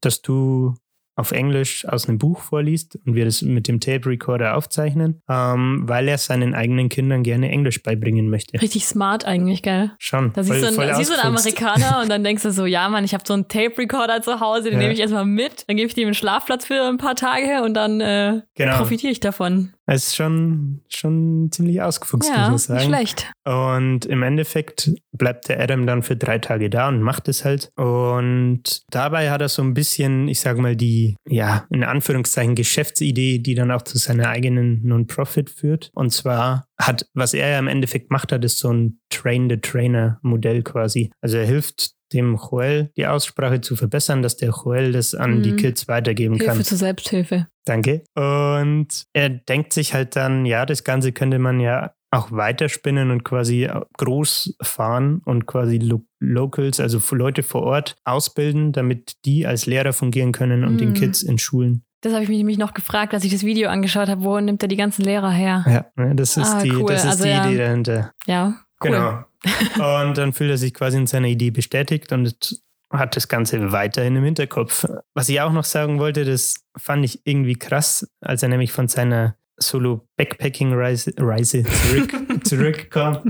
dass du auf Englisch aus einem Buch vorliest und wir das mit dem Tape-Recorder aufzeichnen, ähm, weil er seinen eigenen Kindern gerne Englisch beibringen möchte. Richtig smart eigentlich, gell? Schon. Da siehst du einen, siehst du einen. Amerikaner und dann denkst du so, ja Mann, ich habe so einen Tape-Recorder zu Hause, den Ja. nehme ich erstmal mit, dann gebe ich dem einen Schlafplatz für ein paar Tage und dann äh, Genau. profitiere ich davon. Es ist schon, schon ziemlich ausgefuchst, ja, muss ich sagen. schlecht. Und im Endeffekt bleibt der Adam dann für drei Tage da und macht es halt. Und dabei hat er so ein bisschen, ich sag mal, die, ja, in Anführungszeichen Geschäftsidee, die dann auch zu seiner eigenen Non-Profit führt. Und zwar hat, was er ja im Endeffekt macht hat, ist so ein Train-the-Trainer-Modell quasi. Also er hilft dem Joel die Aussprache zu verbessern, dass der Joel das an Mhm. die Kids weitergeben kann. Hilfe zur Selbsthilfe. Danke. Und er denkt sich halt dann, ja, das Ganze könnte man ja auch weiterspinnen und quasi groß fahren und quasi Lo Locals, also Leute vor Ort ausbilden, damit die als Lehrer fungieren können und den Mhm. Kids in Schulen. Das habe ich mich nämlich noch gefragt, als ich das Video angeschaut habe, wo nimmt er die ganzen Lehrer her? Ja, ne, das ist Ah, die, cool. das ist Also die ja. Idee dahinter. Ja, cool. Genau. und dann fühlt er sich quasi in seiner Idee bestätigt und hat das Ganze weiterhin im Hinterkopf. Was ich auch noch sagen wollte, das fand ich irgendwie krass, als er nämlich von seiner Solo-Backpacking-Reise Reise zurück, zurückkam.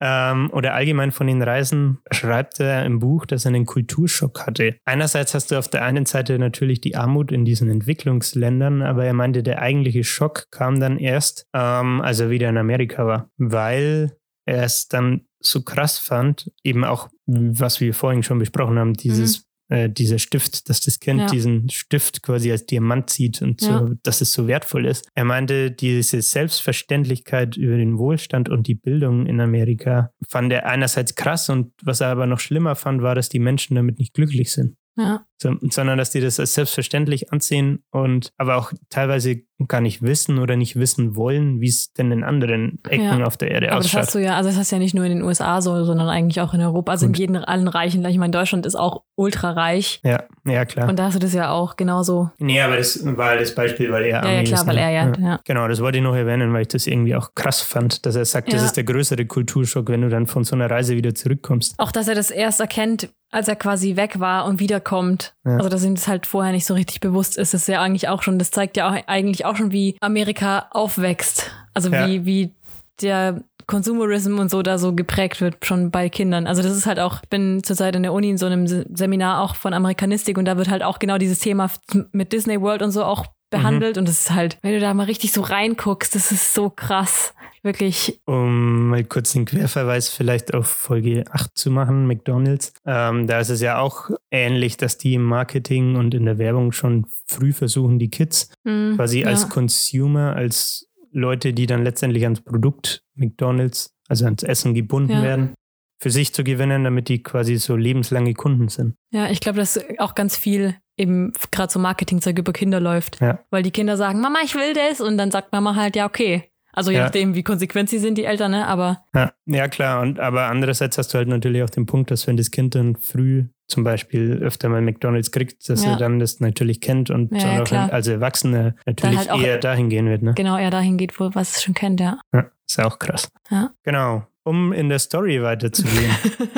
Ähm, oder allgemein von den Reisen schreibt er im Buch, dass er einen Kulturschock hatte. Einerseits hast du auf der einen Seite natürlich die Armut in diesen Entwicklungsländern, aber er meinte, der eigentliche Schock kam dann erst, ähm, als er wieder in Amerika war, weil er es dann so krass fand, eben auch, was wir vorhin schon besprochen haben, dieses, äh, dieser Stift, dass das Kind Ja. diesen Stift quasi als Diamant sieht und so, Ja. dass es so wertvoll ist. Er meinte, diese Selbstverständlichkeit über den Wohlstand und die Bildung in Amerika fand er einerseits krass und was er aber noch schlimmer fand, war, dass die Menschen damit nicht glücklich sind. Ja. So, sondern dass die das als selbstverständlich ansehen und aber auch teilweise gar nicht wissen oder nicht wissen wollen, wie es denn in anderen Ecken Ja. auf der Erde Aber das ausschaut. hast du ja, also das hast du ja nicht nur in den USA so, sondern eigentlich auch in Europa, also in Gut. jeden, allen Reichen. Ich meine, Deutschland ist auch ultra reich. ja, ja, klar. Und da hast du das ja auch genauso. nee, aber das war das Beispiel, weil er Ja, ja, klar, ist, weil ne? er ja, ja. Genau, das wollte ich noch erwähnen, weil ich das irgendwie auch krass fand, dass er sagt, das ist der größere Kulturschock, wenn du dann von so einer Reise wieder zurückkommst. Auch, dass er das erst erkennt, als er quasi weg war und wiederkommt. Ja. Also, dass ihm das halt vorher nicht so richtig bewusst ist, ist ja eigentlich auch schon, das zeigt ja auch eigentlich auch schon, wie Amerika aufwächst. Also, Ja. wie, wie der Consumerism und so da so geprägt wird, schon bei Kindern. Also, das ist halt auch, ich bin zurzeit in der Uni in so einem Se- Seminar auch von Amerikanistik und da wird halt auch genau dieses Thema mit Disney World und so auch behandelt. Und das ist halt, wenn du da mal richtig so reinguckst, das ist so krass. Wirklich, Um mal kurz den Querverweis vielleicht auf Folge 8 zu machen, McDonalds. Ähm, da ist es ja auch ähnlich, dass die im Marketing und in der Werbung schon früh versuchen, die Kids mh, quasi ja. als Consumer, als Leute, die dann letztendlich ans Produkt McDonalds, also ans Essen gebunden Ja. werden, für sich zu gewinnen, damit die quasi so lebenslange Kunden sind. Ja, ich glaube, dass auch ganz viel eben gerade so Marketingzeug über Kinder läuft. Ja. Weil die Kinder sagen, Mama, ich will das. Und dann sagt Mama halt, ja, okay. Also je Ja. nachdem, wie konsequent sie sind, die Eltern, ne? Aber Ja, ja klar. Und, aber andererseits hast du halt natürlich auch den Punkt, dass wenn das Kind dann früh zum Beispiel öfter mal McDonalds kriegt, dass Ja. er dann das natürlich kennt und Ja, auch als Erwachsener natürlich halt eher dahin gehen wird. Ne? genau er dahin geht, wo was es schon kennt, ja. Ja, ist auch krass. Ja. Genau. Um in der Story weiterzugehen.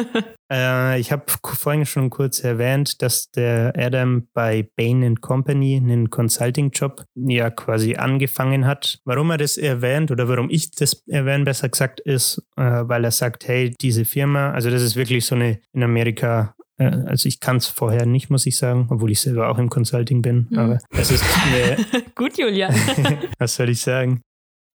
äh, ich habe vorhin schon kurz erwähnt, dass der Adam bei Bain Company einen Consulting-Job ja quasi angefangen hat. Warum er das erwähnt oder warum ich das erwähne, besser gesagt, ist, äh, weil er sagt, hey, diese Firma, also das ist wirklich so eine in Amerika äh, also ich kann es vorher nicht, muss ich sagen, obwohl ich selber auch im Consulting bin. Mhm. Aber es ist eine, Gut, Julia. was soll ich sagen?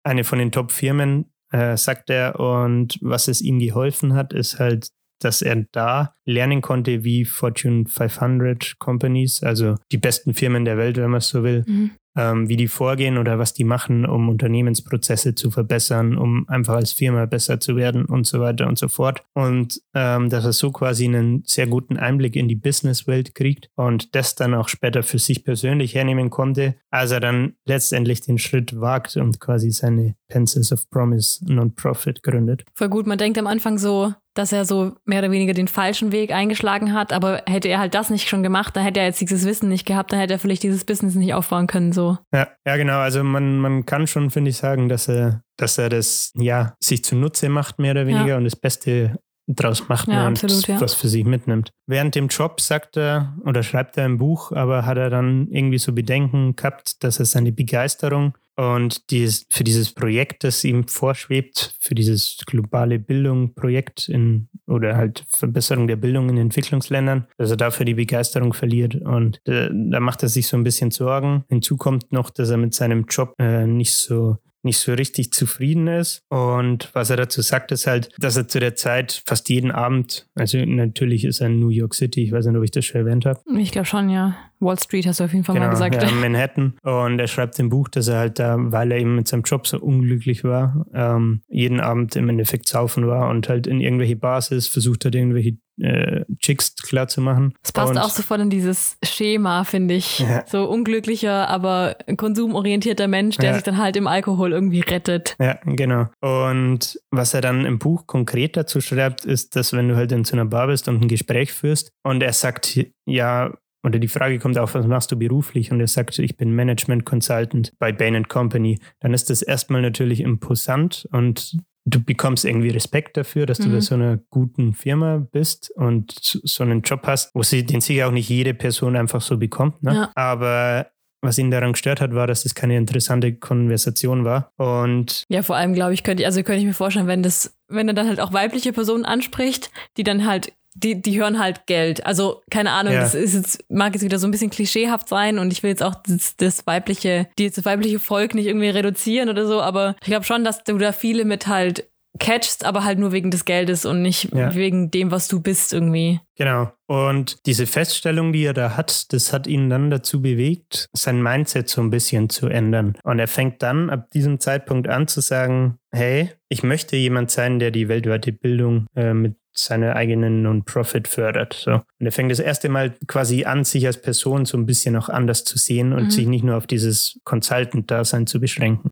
Eine von den Top-Firmen, äh, sagt er. Und was es ihm geholfen hat, ist halt, dass er da lernen konnte, wie Fortune 500 Companies, also die besten Firmen der Welt, wenn man es so will, Mhm. Ähm, wie die vorgehen oder was die machen, um Unternehmensprozesse zu verbessern, um einfach als Firma besser zu werden und so weiter und so fort. Und ähm, dass er so quasi einen sehr guten Einblick in die Businesswelt kriegt und das dann auch später für sich persönlich hernehmen konnte, als er dann letztendlich den Schritt wagt und quasi seine Pencils of Promise Non-Profit gründet. Voll gut. Man denkt am Anfang so, dass er so mehr oder weniger den falschen Weg eingeschlagen hat, aber hätte er halt das nicht schon gemacht, dann hätte er jetzt dieses Wissen nicht gehabt, dann hätte er vielleicht dieses Business nicht aufbauen können, so. Ja, ja, genau. Also man, man kann schon, finde ich, sagen, dass er, dass er das ja sich zunutze macht, mehr oder weniger, Ja. und das Beste draus macht Ja, ne, und absolut, ja. was für sich mitnimmt. Während dem Job sagt er oder schreibt er im Buch, aber hat er dann irgendwie so Bedenken gehabt, dass er seine Begeisterung und dieses, für dieses Projekt, das ihm vorschwebt, für dieses globale Bildung-Projekt in oder halt Verbesserung der Bildung in Entwicklungsländern, dass er dafür die Begeisterung verliert. Und äh, da macht er sich so ein bisschen Sorgen. Hinzu kommt noch, dass er mit seinem Job äh, nicht so nicht so richtig zufrieden ist. Und was er dazu sagt, ist halt, dass er zu der Zeit fast jeden Abend, also natürlich ist er in New York City, ich weiß nicht, ob ich das schon erwähnt habe, Ich glaube schon, ja. Wall Street hast du auf jeden Fall mal gesagt. ja, in Manhattan. Und er schreibt im Buch, dass er halt da, weil er eben mit seinem Job so unglücklich war, ähm, jeden Abend im Endeffekt saufen war und halt in irgendwelche Bars ist, versucht hat, irgendwelche äh, Chicks klar zu machen. Es passt und, auch sofort in dieses Schema, finde ich. Ja. So unglücklicher, aber konsumorientierter Mensch, der Ja. sich dann halt im Alkohol irgendwie rettet. Ja, genau. Und was er dann im Buch konkret dazu schreibt, ist, dass wenn du halt in so einer Bar bist und ein Gespräch führst und er sagt, ja, oder die Frage kommt auf, was machst du beruflich? Und er sagt, ich bin Management Consultant bei Bain Company. Dann ist das erstmal natürlich imposant und du bekommst irgendwie Respekt dafür, dass du Mhm. bei so einer guten Firma bist und so einen Job hast, wo sie, den sicher auch nicht jede Person einfach so bekommt. Ne? Ja. Aber was ihn daran gestört hat, war, dass es keine interessante Konversation war. Und Ja, vor allem, glaube ich, könnte ich, also könnte ich mir vorstellen, wenn das, wenn er dann halt auch weibliche Personen anspricht, die dann halt, die, die hören halt Geld. Also, keine Ahnung, Ja. das ist jetzt, mag jetzt wieder so ein bisschen klischeehaft sein und ich will jetzt auch das, das weibliche, die, das weibliche Volk nicht irgendwie reduzieren oder so, aber ich glaube schon, dass du da viele mit halt catchst, aber halt nur wegen des Geldes und nicht Ja. wegen dem, was du bist irgendwie. Genau. Und diese Feststellung, die er da hat, das hat ihn dann dazu bewegt, sein Mindset so ein bisschen zu ändern. Und er fängt dann ab diesem Zeitpunkt an zu sagen, hey, ich möchte jemand sein, der die weltweite Bildung äh, mit seine eigenen Non-Profit fördert. So. Und er fängt das erste Mal quasi an, sich als Person so ein bisschen auch anders zu sehen und Mhm. sich nicht nur auf dieses Consultant-Dasein zu beschränken.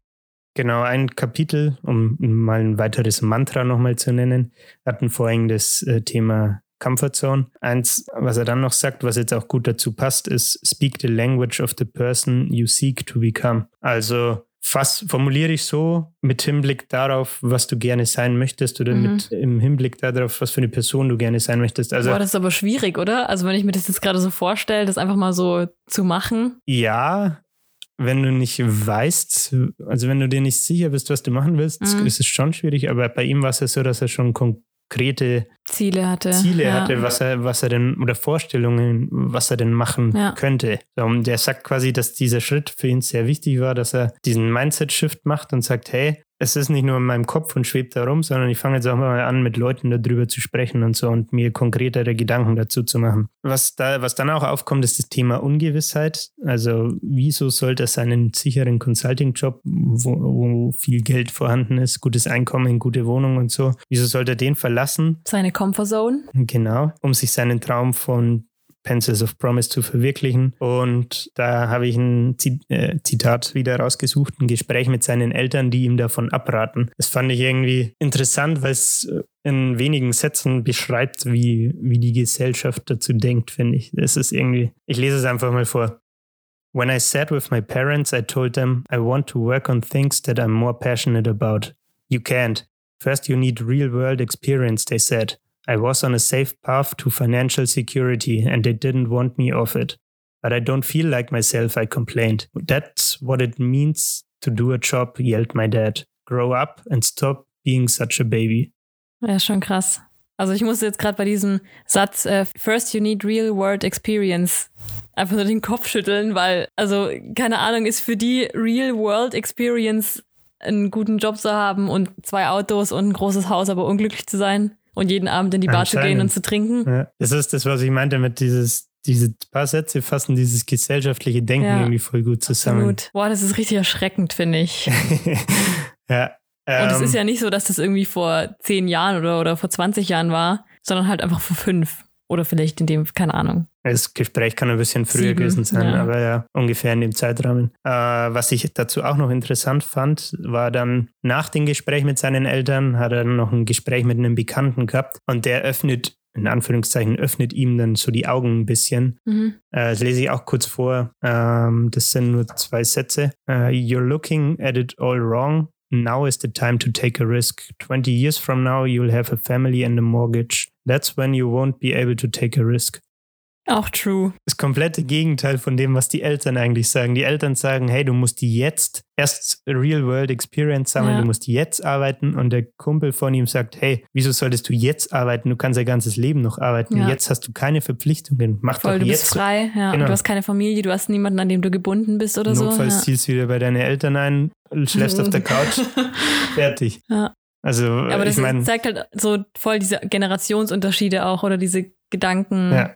Genau, ein Kapitel, um mal ein weiteres Mantra nochmal zu nennen, hatten vorhin das äh, Thema Comfort Zone. Eins, was er dann noch sagt, was jetzt auch gut dazu passt, ist Speak the language of the person you seek to become. Also fast formuliere ich so mit Hinblick darauf, was du gerne sein möchtest oder Mhm. mit im Hinblick darauf, was für eine Person du gerne sein möchtest. Also Boah, das ist aber schwierig, oder? Also wenn ich mir das jetzt gerade so vorstelle, das einfach mal so zu machen. ja, wenn du nicht weißt, also wenn du dir nicht sicher bist, was du machen willst, Mhm. ist es schon schwierig. Aber bei ihm war es ja so, dass er schon konkrete Ziele hatte. Ziele ja. hatte, was er, was er denn, oder Vorstellungen, was er denn machen Ja. könnte. Und der sagt quasi, dass dieser Schritt für ihn sehr wichtig war, dass er diesen Mindset-Shift macht und sagt, hey, es ist nicht nur in meinem Kopf und schwebt da rum, sondern ich fange jetzt auch mal an, mit Leuten darüber zu sprechen und so und mir konkretere Gedanken dazu zu machen. Was da, was dann auch aufkommt, ist das Thema Ungewissheit. Also, wieso sollte er seinen sicheren Consulting-Job, wo, wo viel Geld vorhanden ist, gutes Einkommen, gute Wohnung und so, wieso sollte er den verlassen? Seine Comfortzone. Genau, um sich seinen Traum von Pencils of Promise zu verwirklichen. Und da habe ich ein äh, Zitat wieder rausgesucht, ein Gespräch mit seinen Eltern, die ihm davon abraten. Das fand ich irgendwie interessant, weil es äh, in wenigen Sätzen beschreibt, wie, wie die Gesellschaft dazu denkt, finde ich. Es ist irgendwie, ich lese es einfach mal vor. When I sat with my parents, I told them I want to work on things that I'm more passionate about. You can't. First, you need real world experience, they said. I was on a safe path to financial security and they didn't want me off it. But I don't feel like myself, I complained. That's what it means to do a job, yelled my dad. Grow up and stop being such a baby. Ja, schon krass. Also ich musste jetzt gerade bei diesem Satz, äh, first you need real world experience, einfach nur den Kopf schütteln, weil, also, keine Ahnung, ist für die real world experience einen guten Job zu haben und zwei Autos und ein großes Haus, aber unglücklich zu sein und jeden Abend in die Bar zu gehen und zu trinken. Ja, das ist das, was ich meinte mit dieses, diese paar Sätze fassen dieses gesellschaftliche Denken Ja, irgendwie voll gut zusammen. Absolut. Boah, das ist richtig erschreckend, finde ich. ja. Und es ähm, ist ja nicht so, dass das irgendwie vor zehn Jahren oder, oder vor 20 Jahren war, sondern halt einfach vor fünf. Oder vielleicht in dem, keine Ahnung. Das Gespräch kann ein bisschen früher Sieben, gewesen sein, ja. aber ja, ungefähr in dem Zeitrahmen. Äh, was ich dazu auch noch interessant fand, war dann nach dem Gespräch mit seinen Eltern, hat er dann noch ein Gespräch mit einem Bekannten gehabt und der öffnet, in Anführungszeichen, öffnet ihm dann so die Augen ein bisschen. Mhm. Äh, das lese ich auch kurz vor. Ähm, das sind nur zwei Sätze. Äh, You're looking at it all wrong. Now is the time to take a risk. 20 years from now, you'll have a family and a mortgage. That's when you won't be able to take a risk Auch true. das komplette Gegenteil von dem, was die Eltern eigentlich sagen. Die Eltern sagen, hey, du musst jetzt erst Real-World Experience sammeln, Ja. du musst jetzt arbeiten. Und der Kumpel von ihm sagt, hey, wieso solltest du jetzt arbeiten? Du kannst dein ganzes Leben noch arbeiten. Ja. Jetzt hast du keine Verpflichtungen. Mach Voll, doch du bist jetzt. frei, ja. Genau. Du hast keine Familie, du hast niemanden, an dem du gebunden bist oder Notfalls so. ziehst du wieder bei deinen Eltern ein, schläfst auf der Couch, fertig. Ja. Also. Aber ich das meine, zeigt halt so voll diese Generationsunterschiede auch oder diese Gedanken, Ja.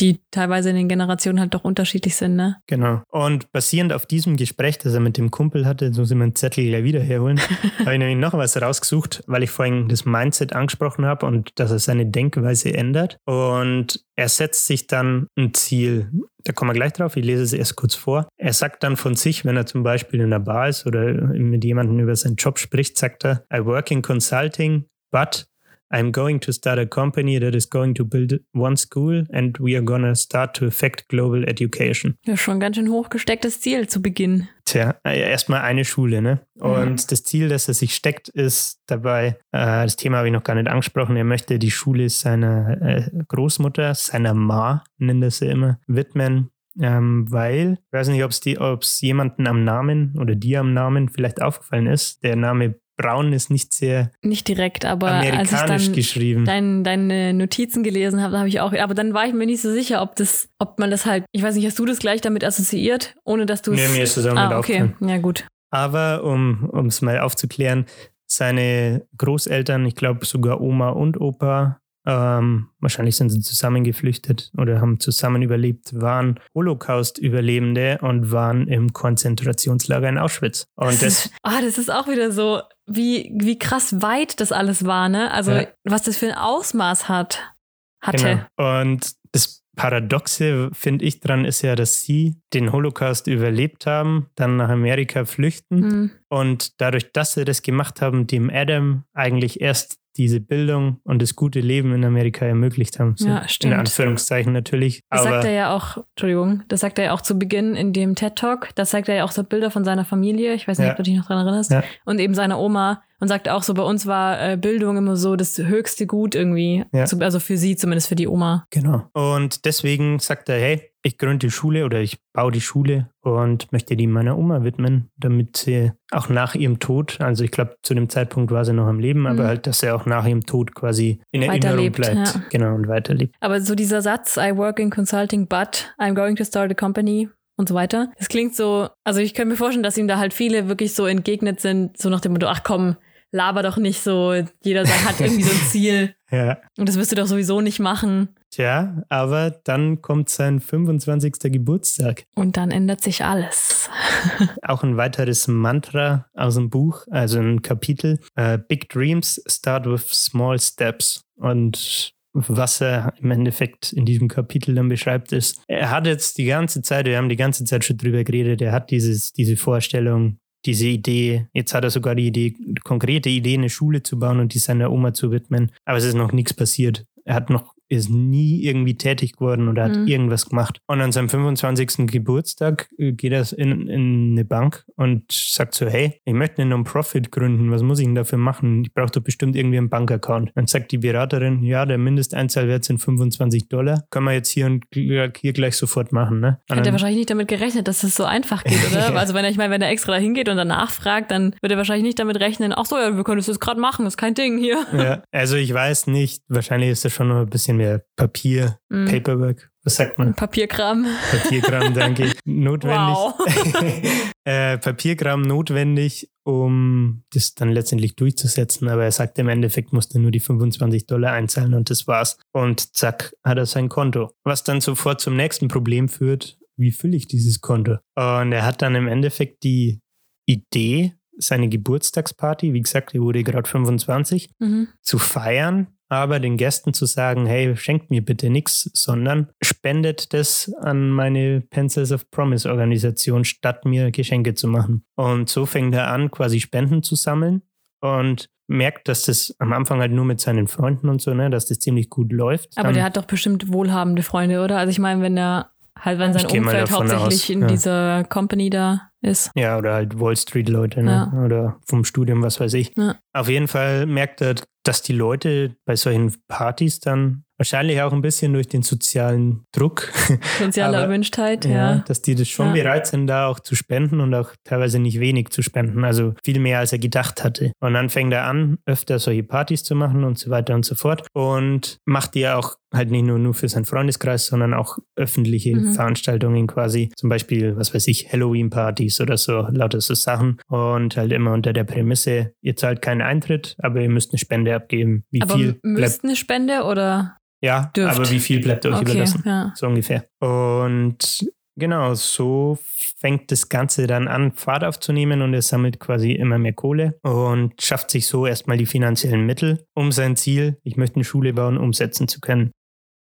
Die teilweise in den Generationen halt doch unterschiedlich sind, ne? Genau. Und basierend auf diesem Gespräch, das er mit dem Kumpel hatte, jetzt muss ich meinen Zettel gleich wieder herholen, habe ich nämlich noch was rausgesucht, weil ich vorhin das Mindset angesprochen habe und dass er seine Denkweise ändert. Und er setzt sich dann ein Ziel. Da kommen wir gleich drauf. Ich lese es erst kurz vor. Er sagt dann von sich, wenn er zum Beispiel in einer Bar ist oder mit jemandem über seinen Job spricht, sagt er, I work in consulting, but I'm going to start a company that is going to build one school and we are gonna start to affect global education. Ja, schon ganz schön hochgestecktes Ziel zu Beginn. Tja, äh, erstmal eine Schule, ne? Und das Ziel, das er sich steckt, ist dabei, äh, das Thema habe ich noch gar nicht angesprochen, er möchte die Schule seiner äh, Großmutter, seiner Ma, nennt er sie immer, widmen. Ähm, weil, ich weiß nicht, ob es jemanden am Namen oder dir am Namen vielleicht aufgefallen ist. Der Name Braun ist nicht sehr Nicht direkt, aber als ich amerikanisch geschrieben. dein, deine Notizen gelesen habe, habe ich auch, aber dann war ich mir nicht so sicher, ob das, ob man das halt, ich weiß nicht, hast du das gleich damit assoziiert, ohne dass du es. Nee, mir ist das auch ah, okay, ja gut. Aber um es mal aufzuklären, seine Großeltern, ich glaube sogar Oma und Opa, Ähm, wahrscheinlich sind sie zusammen geflüchtet oder haben zusammen überlebt, waren Holocaust-Überlebende und waren im Konzentrationslager in Auschwitz. Und das, Ah, das ist auch wieder so, wie, wie krass weit das alles war, ne? Also, Ja. was das für ein Ausmaß hat, hatte. Genau. Und das Paradoxe, finde ich, dran ist ja, dass sie den Holocaust überlebt haben, dann nach Amerika flüchten Mhm. und dadurch, dass sie das gemacht haben, dem Adam eigentlich erst diese Bildung und das gute Leben in Amerika ermöglicht haben. So Ja, stimmt. In Anführungszeichen natürlich. Das sagt er ja auch, Entschuldigung, das sagt er ja auch zu Beginn in dem TED-Talk. Das zeigt er ja auch so Bilder von seiner Familie. Ich weiß nicht, Ja. ob du dich noch dran erinnerst. Ja. Und eben seiner Oma. Und sagt auch so, bei uns war äh, Bildung immer so das höchste Gut irgendwie. Ja. Also für sie, zumindest für die Oma. Genau. Und deswegen sagt er, hey, ich gründe die Schule oder ich baue die Schule und möchte die meiner Oma widmen, damit sie auch nach ihrem Tod, also ich glaube, zu dem Zeitpunkt war sie noch am Leben, aber Mhm. halt, dass er auch nach ihrem Tod quasi in Erinnerung bleibt. ja. Genau, und weiterlebt. Aber so dieser Satz, I work in consulting, but I'm going to start a company und so weiter. Das klingt so, also ich könnte mir vorstellen, dass ihm da halt viele wirklich so entgegnet sind, so nach dem Motto, ach komm, laber doch nicht so, jeder sagt, hat irgendwie so ein Ziel Ja. und das wirst du doch sowieso nicht machen. Tja, aber dann kommt sein 25. Geburtstag. Und dann ändert sich alles. Auch ein weiteres Mantra aus dem Buch, also ein Kapitel. Äh, Big Dreams start with small steps. Und was er im Endeffekt in diesem Kapitel dann beschreibt, ist, er hat jetzt die ganze Zeit, wir haben die ganze Zeit schon drüber geredet, er hat dieses, diese Vorstellung, diese Idee, jetzt hat er sogar die Idee, konkrete Idee, eine Schule zu bauen und die seiner Oma zu widmen. Aber es ist noch nichts passiert. Er hat noch ist nie irgendwie tätig geworden oder hat Mhm. irgendwas gemacht. Und an seinem 25. Geburtstag äh, geht er in, in eine Bank und sagt so, hey, ich möchte eine Non-Profit gründen, was muss ich denn dafür machen? Ich brauche doch bestimmt irgendwie einen Bankaccount. Dann sagt die Beraterin, ja, der Mindesteinzahlwert sind 25 Dollar. Können wir jetzt hier, und, hier gleich sofort machen. Ne? Hat er wahrscheinlich nicht damit gerechnet, dass es so einfach geht, oder? Also wenn er, ich meine, wenn er extra da hingeht und danach fragt, dann wird er wahrscheinlich nicht damit rechnen, ach so, ja, wir können das jetzt gerade machen, ist kein Ding hier. ja, also ich weiß nicht, wahrscheinlich ist das schon noch ein bisschen mehr Papier, Mhm. Paperwork, was sagt man? Papierkram. Papierkram, danke. Notwendig. Wow. äh, Papierkram notwendig, um das dann letztendlich durchzusetzen. Aber er sagt, im Endeffekt musste er nur die 25 Dollar einzahlen und das war's. Und zack, hat er sein Konto. Was dann sofort zum nächsten Problem führt, wie fülle ich dieses Konto? Und er hat dann im Endeffekt die Idee, seine Geburtstagsparty, wie gesagt, die wurde gerade 25, Mhm. zu feiern, aber den Gästen zu sagen, hey, schenkt mir bitte nichts, sondern spendet das an meine Pencils of Promise Organisation, statt mir Geschenke zu machen. Und so fängt er an, quasi Spenden zu sammeln und merkt, dass das am Anfang halt nur mit seinen Freunden und so, ne, dass das ziemlich gut läuft. Aber Dann- der hat doch bestimmt wohlhabende Freunde, oder? Also ich meine, wenn er halt, wenn sein Umfeld hauptsächlich aus, in ja. dieser Company da ist. Ja, oder halt Wall Street Leute, ne? Oder vom Studium, was weiß ich. Ja. Auf jeden Fall merkt er, dass die Leute bei solchen Partys dann wahrscheinlich auch ein bisschen durch den sozialen Druck, Soziale Aber- Erwünschtheit, ja, ja. dass die das schon Ja. bereit sind, da auch zu spenden und auch teilweise nicht wenig zu spenden, also viel mehr als er gedacht hatte. Und dann fängt er an, öfter solche Partys zu machen und so weiter und so fort und macht die ja auch halt nicht nur, nur für seinen Freundeskreis, sondern auch öffentliche Mhm. Veranstaltungen quasi, zum Beispiel, was weiß ich, Halloween-Partys oder so, lauter so Sachen und halt immer unter der Prämisse, ihr zahlt keinen Eintritt, aber ihr müsst eine Spende abgeben. Wie Aber viel müsst eine Spende oder? ja, dürft? aber wie viel bleibt euch Okay, überlassen? ja. So ungefähr. Und genau, so fängt das Ganze dann an, Fahrt aufzunehmen und er sammelt quasi immer mehr Kohle und schafft sich so erstmal die finanziellen Mittel, um sein Ziel, ich möchte eine Schule bauen, umsetzen zu können.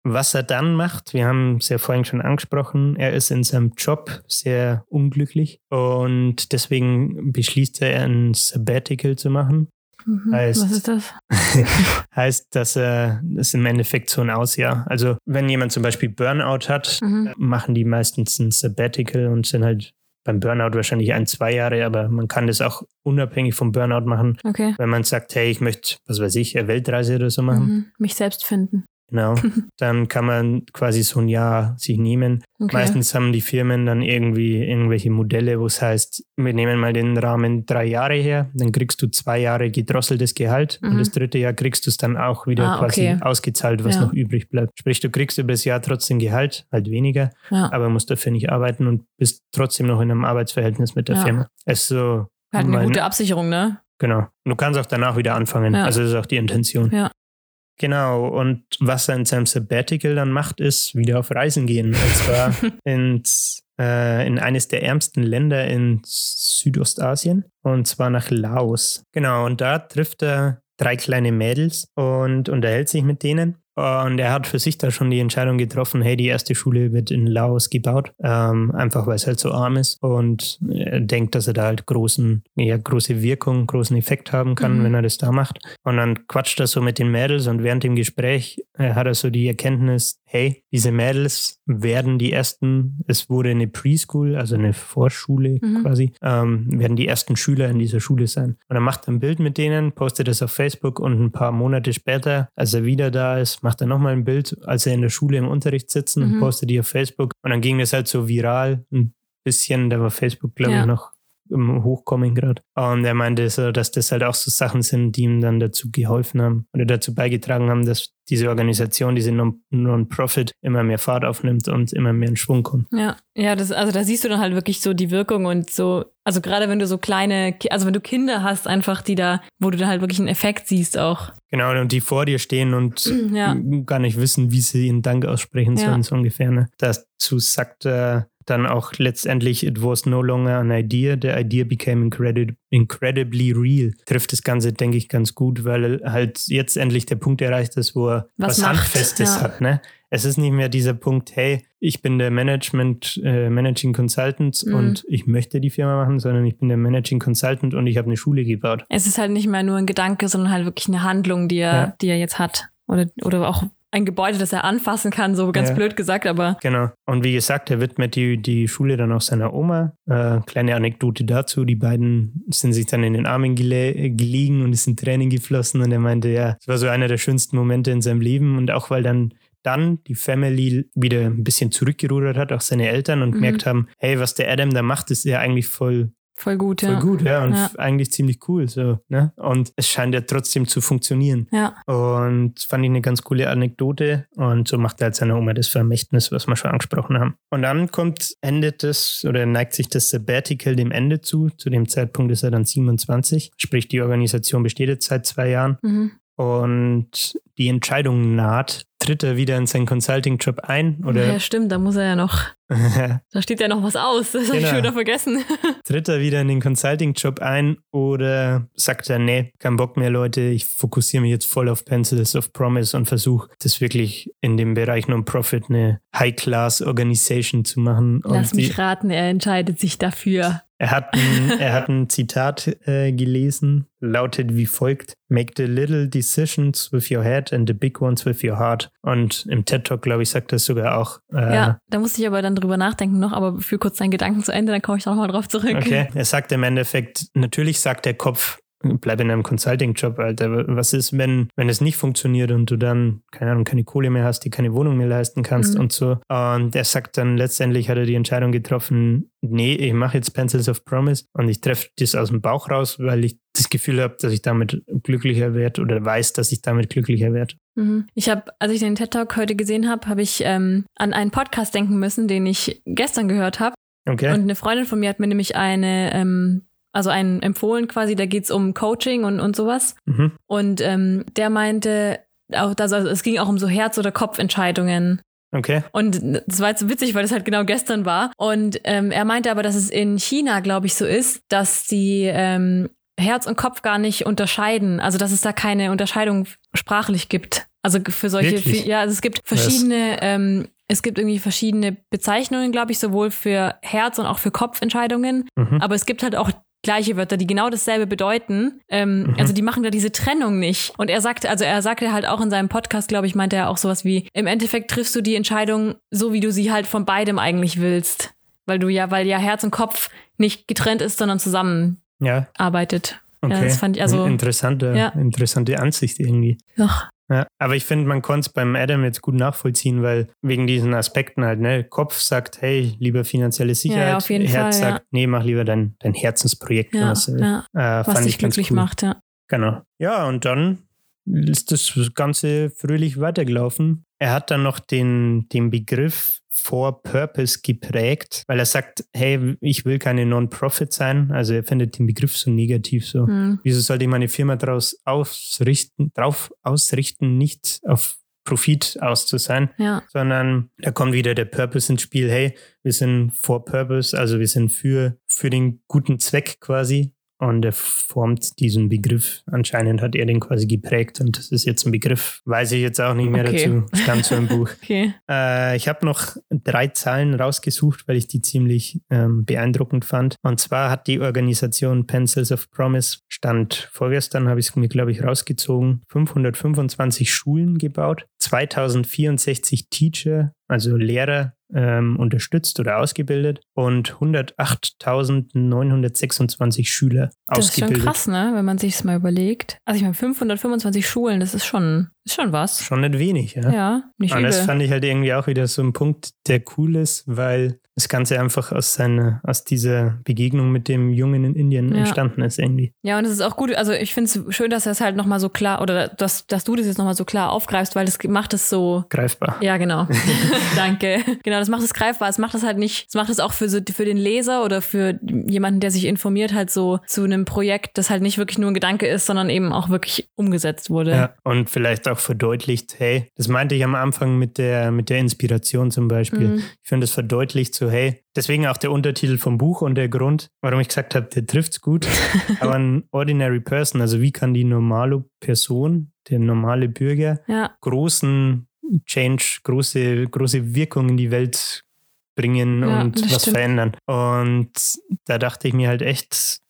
Was er dann macht, wir haben es ja vorhin schon angesprochen, er ist in seinem Job sehr unglücklich und deswegen beschließt er, ein Sabbatical zu machen. Mhm. Heißt- Was ist das? heißt, dass er das ist im Endeffekt so ein Ausjahr. Also wenn jemand zum Beispiel Burnout hat, Mhm. machen die meistens ein Sabbatical und sind halt beim Burnout wahrscheinlich ein, zwei Jahre, aber man kann das auch unabhängig vom Burnout machen. Okay. Wenn man sagt, hey, ich möchte, was weiß ich, eine Weltreise oder so machen, Mhm. Mich selbst finden. Genau, dann kann man quasi so ein Jahr sich nehmen. Okay. Meistens haben die Firmen dann irgendwie irgendwelche Modelle, wo es heißt, wir nehmen mal den Rahmen drei Jahre her, dann kriegst du zwei Jahre gedrosseltes Gehalt und Mhm. das dritte Jahr kriegst du es dann auch wieder Ah, quasi okay. ausgezahlt, was Ja. noch übrig bleibt. Sprich, du kriegst über das Jahr trotzdem Gehalt, halt weniger, ja. aber musst dafür nicht arbeiten und bist trotzdem noch in einem Arbeitsverhältnis mit der Ja. Firma. Es so, Halt eine gute Absicherung, ne? genau. Du kannst auch danach wieder anfangen. Ja. Also das ist auch die Intention. Ja. Genau, und was er in seinem Sabbatical dann macht, ist wieder auf Reisen gehen. Und zwar ins, äh, in eines der ärmsten Länder in Südostasien, und zwar nach Laos. Genau, und da trifft er drei kleine Mädels und unterhält sich mit denen. Und er hat für sich da schon die Entscheidung getroffen, hey, die erste Schule wird in Laos gebaut, ähm, einfach weil es halt so arm ist. Und er denkt, dass er da halt großen, ja, große Wirkung, großen Effekt haben kann, Mhm. wenn er das da macht. Und dann quatscht er so mit den Mädels und während dem Gespräch äh, hat er so die Erkenntnis, hey, diese Mädels werden die ersten, es wurde eine Preschool, also eine Vorschule Mhm. quasi, ähm, werden die ersten Schüler in dieser Schule sein. Und er macht ein Bild mit denen, postet es auf Facebook und ein paar Monate später, als er wieder da ist, macht er nochmal ein Bild, als er in der Schule im Unterricht sitzen und Mhm. postet die auf Facebook. Und dann ging das halt so viral, ein bisschen, da war Facebook, glaube Ja. ich, noch im Hochkommen gerade. Und er meinte so, dass das halt auch so Sachen sind, die ihm dann dazu geholfen haben oder dazu beigetragen haben, dass diese Organisation, diese Non- Non-Profit immer mehr Fahrt aufnimmt und immer mehr in Schwung kommt. Ja, ja, das, also da siehst du dann halt wirklich so die Wirkung und so, also gerade wenn du so kleine, also wenn du Kinder hast, einfach die da, wo du dann halt wirklich einen Effekt siehst auch. Genau, und die vor dir stehen und Ja. gar nicht wissen, wie sie ihren Dank aussprechen Ja. sollen, so ungefähr. Ne? Dazu sagt er dann auch letztendlich, it was no longer an idea, the idea became incredi incredibly real. Trifft das Ganze, denke ich, ganz gut, weil halt jetzt endlich der Punkt erreicht ist, wo er Was was, Handfestes ja. hat. Ne? Es ist nicht mehr dieser Punkt, hey, ich bin der Management, äh, Managing Consultant Mhm. und ich möchte die Firma machen, sondern ich bin der Managing Consultant und ich habe eine Schule gebaut. Es ist halt nicht mehr nur ein Gedanke, sondern halt wirklich eine Handlung, die er, Ja. die er jetzt hat. Oder, oder auch ein Gebäude, das er anfassen kann, so ganz Ja. blöd gesagt, aber Genau. Und wie gesagt, er widmet die, die Schule dann auch seiner Oma. Äh, kleine Anekdote dazu. Die beiden sind sich dann in den Armen gele gelegen und es sind Tränen geflossen. Und er meinte, ja, es war so einer der schönsten Momente in seinem Leben. Und auch weil dann dann die Family wieder ein bisschen zurückgerudert hat, auch seine Eltern, und Mhm. gemerkt haben, hey, was der Adam da macht, ist ja eigentlich voll, voll gut, voll ja. gut, ja, und Ja. eigentlich ziemlich cool. So, ne? Und es scheint ja trotzdem zu funktionieren. Ja, Und fand ich eine ganz coole Anekdote. Und so macht er halt seiner Oma das Vermächtnis, was wir schon angesprochen haben. Und dann kommt, endet das oder neigt sich das Sabbatical dem Ende zu. Zu dem Zeitpunkt ist er dann 27. Sprich, die Organisation besteht jetzt seit zwei Jahren. mhm. Und die Entscheidung naht. Tritt er wieder in seinen Consulting-Job ein? ja, Oder stimmt, da muss er ja noch, da steht ja noch was aus, das habe ich Genau. schon wieder vergessen. tritt er wieder in den Consulting-Job ein? Oder sagt er, nee, kein Bock mehr, Leute, ich fokussiere mich jetzt voll auf Pencils of Promise und versuche das wirklich in dem Bereich Non-Profit eine High-Class-Organisation zu machen. Lass mich raten, er entscheidet sich dafür. er, hat ein, er hat ein Zitat äh, gelesen, lautet wie folgt: Make the little decisions with your head and the big ones with your heart. Und im TED-Talk, glaube ich, sagt das sogar auch. Äh, Ja, da musste ich aber dann drüber nachdenken noch, aber führ kurz deinen Gedanken zu Ende, dann komme ich da nochmal drauf zurück. Okay, er sagt im Endeffekt, natürlich sagt der Kopf, bleib in einem Consulting-Job, Alter. Was ist, wenn, wenn es nicht funktioniert und du dann, keine Ahnung, keine Kohle mehr hast, die keine Wohnung mehr leisten kannst Mhm. und so. Und er sagt dann, letztendlich hat er die Entscheidung getroffen, nee, ich mache jetzt Pencils of Promise und ich treffe das aus dem Bauch raus, weil ich das Gefühl habe, dass ich damit glücklicher werde oder weiß, dass ich damit glücklicher werde. Mhm. Ich habe, als ich den TED Talk heute gesehen habe, habe ich ähm, an einen Podcast denken müssen, den ich gestern gehört habe. Okay? Und eine Freundin von mir hat mir nämlich eine, ähm, also einen empfohlen quasi, da geht's um Coaching und, und sowas. mhm. Und ähm, der meinte, auch das, also es ging auch um so Herz- oder Kopfentscheidungen. Okay. Und das war jetzt so witzig, weil das halt genau gestern war. Und ähm, er meinte aber, dass es in China, glaube ich, so ist, dass die ähm, Herz und Kopf gar nicht unterscheiden. Also dass es da keine Unterscheidung sprachlich gibt. Also für solche, für, ja, also es gibt verschiedene, ähm, es gibt irgendwie verschiedene Bezeichnungen, glaube ich, sowohl für Herz und auch für Kopfentscheidungen. Mhm. Aber es gibt halt auch gleiche Wörter, die genau dasselbe bedeuten. Ähm, Mhm. Also die machen da diese Trennung nicht. Und er sagte, also er sagte halt auch in seinem Podcast, glaube ich, meinte er auch sowas wie, im Endeffekt triffst du die Entscheidung so, wie du sie halt von beidem eigentlich willst. Weil du ja, weil ja Herz und Kopf nicht getrennt ist, sondern zusammenarbeitet. Ja, okay. das fand ich also- interessante, Ja. interessante Ansicht irgendwie. Ach, Ja, aber ich finde, man konnte es beim Adam jetzt gut nachvollziehen, weil wegen diesen Aspekten halt, ne, Kopf sagt, hey, lieber finanzielle Sicherheit, Ja, auf jeden Herz Fall, ja. sagt, nee, mach lieber dein, dein Herzensprojekt, ja, so will. ja, Äh, was dich glücklich cool. macht, ja. Genau. Ja, und dann ist das Ganze fröhlich weitergelaufen. Er hat dann noch den, den Begriff for Purpose geprägt, weil er sagt, hey, ich will keine Non-Profit sein. Also er findet den Begriff so negativ so. Hm. Wieso sollte ich meine Firma daraus ausrichten, drauf ausrichten, nicht auf Profit aus zu sein, Ja. sondern da kommt wieder der Purpose ins Spiel. Hey, wir sind for Purpose, also wir sind für, für den guten Zweck quasi. Und er formt diesen Begriff. Anscheinend hat er den quasi geprägt und das ist jetzt ein Begriff. Weiß ich jetzt auch nicht mehr Okay. dazu. Stand so im Buch. Okay. Äh, ich habe noch drei Zahlen rausgesucht, weil ich die ziemlich ähm, beeindruckend fand. Und zwar hat die Organisation Pencils of Promise, Stand vorgestern, habe ich es mir, glaube ich, rausgezogen, 525 Schulen gebaut, 2064 Teacher, also Lehrer, ähm, unterstützt oder ausgebildet und 108.926 Schüler Das ist schon ausgebildet. krass, ne? Wenn man sich das mal überlegt. Also ich meine, 525 Schulen, das ist schon, ist schon was. Schon nicht wenig, ja. Ja, nicht Und übel. das fand ich halt irgendwie auch wieder so ein Punkt, der cool ist, weil das Ganze einfach aus seiner, aus dieser Begegnung mit dem Jungen in Indien Ja. entstanden ist irgendwie. Ja, und es ist auch gut, also ich finde es schön, dass er es halt nochmal so klar, oder dass, dass du das jetzt nochmal so klar aufgreifst, weil das macht es so, Greifbar. ja, genau. Danke. Genau, das macht es greifbar. Es macht es halt nicht, es macht es auch für, so, für den Leser oder für jemanden, der sich informiert, halt so zu einem Projekt, das halt nicht wirklich nur ein Gedanke ist, sondern eben auch wirklich umgesetzt wurde. Ja. Und vielleicht auch verdeutlicht, hey, das meinte ich am Anfang mit der, mit der Inspiration zum Beispiel. Mhm. Ich finde, das verdeutlicht so, hey, deswegen auch der Untertitel vom Buch und der Grund, warum ich gesagt habe, der trifft's gut. Aber ein ordinary person, also wie kann die normale Person, der normale Bürger, Ja, großen Change, große, große Wirkung in die Welt bringen Ja, und was stimmt. verändern. Und da dachte ich mir halt echt,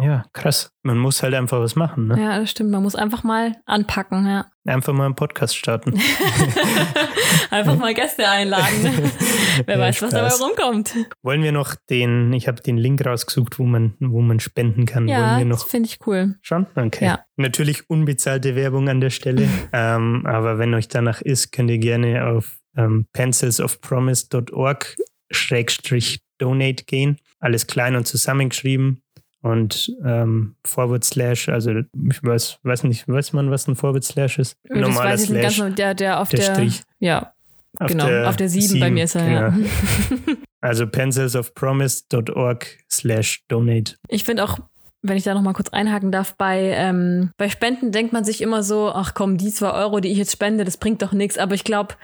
ja, krass. Man muss halt einfach was machen. Ne? ja, das stimmt. Man muss einfach mal anpacken, ja. Einfach mal einen Podcast starten. Einfach mal Gäste einladen. Wer Ja, weiß, was dabei Spaß. rumkommt. Wollen wir noch den, ich habe den Link rausgesucht, wo man, wo man spenden kann. Ja, wir das finde ich cool. schon? Okay. Ja. Natürlich unbezahlte Werbung an der Stelle. ähm, aber wenn euch danach ist, könnt ihr gerne auf ähm, pencilsofpromise.org schrägstrich donate gehen. Alles klein und zusammengeschrieben. Und ähm, Forward Slash, also ich weiß, weiß nicht, weiß man, was ein Forward Slash ist? das weiß ich nicht ganz genau. Der, der auf der der, Strich. ja, genau, auf der 7 bei mir ist er, ja. genau. Also pencilsofpromise.org slash donate. Ich finde auch, wenn ich da noch mal kurz einhaken darf, bei, ähm, bei Spenden denkt man sich immer so, ach komm, die zwei Euro, die ich jetzt spende, das bringt doch nichts. Aber ich glaube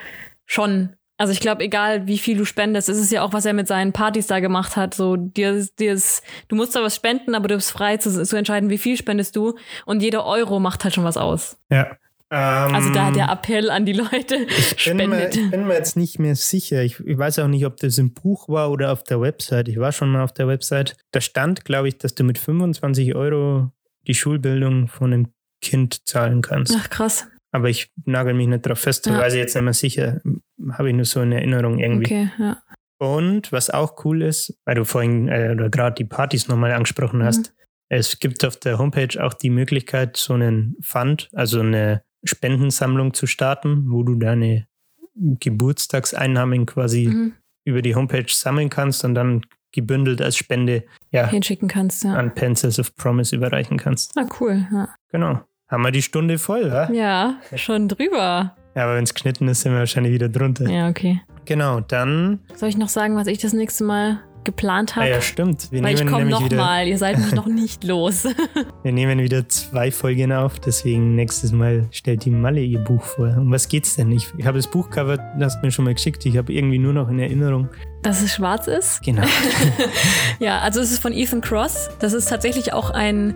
schon, also ich glaube, egal wie viel du spendest, es ist ja auch, was er mit seinen Partys da gemacht hat. So, dir, dir ist, du musst da was spenden, aber du bist frei zu, zu entscheiden, wie viel spendest du. Und jeder Euro macht halt schon was aus. Ja. Ähm, Also da der Appell an die Leute, ich bin, mir, spendet. ich bin mir jetzt nicht mehr sicher. Ich, ich weiß auch nicht, ob das im Buch war oder auf der Website. Ich war schon mal auf der Website. Da stand, glaube ich, dass du mit 25 Euro die Schulbildung von einem Kind zahlen kannst. Ach krass. Aber ich nagel mich nicht drauf fest, Ja. weiß ich jetzt nicht mehr sicher. Habe ich nur so in Erinnerung irgendwie. Okay, ja. Und was auch cool ist, weil du vorhin äh, oder gerade die Partys nochmal angesprochen hast, es gibt auf der Homepage auch die Möglichkeit, so einen Fund, also eine Spendensammlung zu starten, wo du deine Geburtstagseinnahmen quasi Mhm. über die Homepage sammeln kannst und dann gebündelt als Spende ja, Hinschicken kannst, ja. an Pencils of Promise überreichen kannst. Ah, cool, ja. Genau. Haben wir die Stunde voll, wa? Ja, schon drüber. Ja, aber wenn es geschnitten ist, sind wir wahrscheinlich wieder drunter. Ja, okay. Genau, dann. Soll ich noch sagen, was ich das nächste Mal geplant Ah habe? ja, stimmt. Wir Weil ich komme nochmal. Ihr seid mich noch nicht los. Wir nehmen wieder zwei Folgen auf, deswegen nächstes Mal stellt die Malle ihr Buch vor. Um was geht's denn? Ich, ich habe das Buchcover, das hast du mir schon mal geschickt. Ich habe irgendwie nur noch in Erinnerung. Dass es schwarz ist? Genau. Ja, also es ist von Ethan Cross. Das ist tatsächlich auch ein,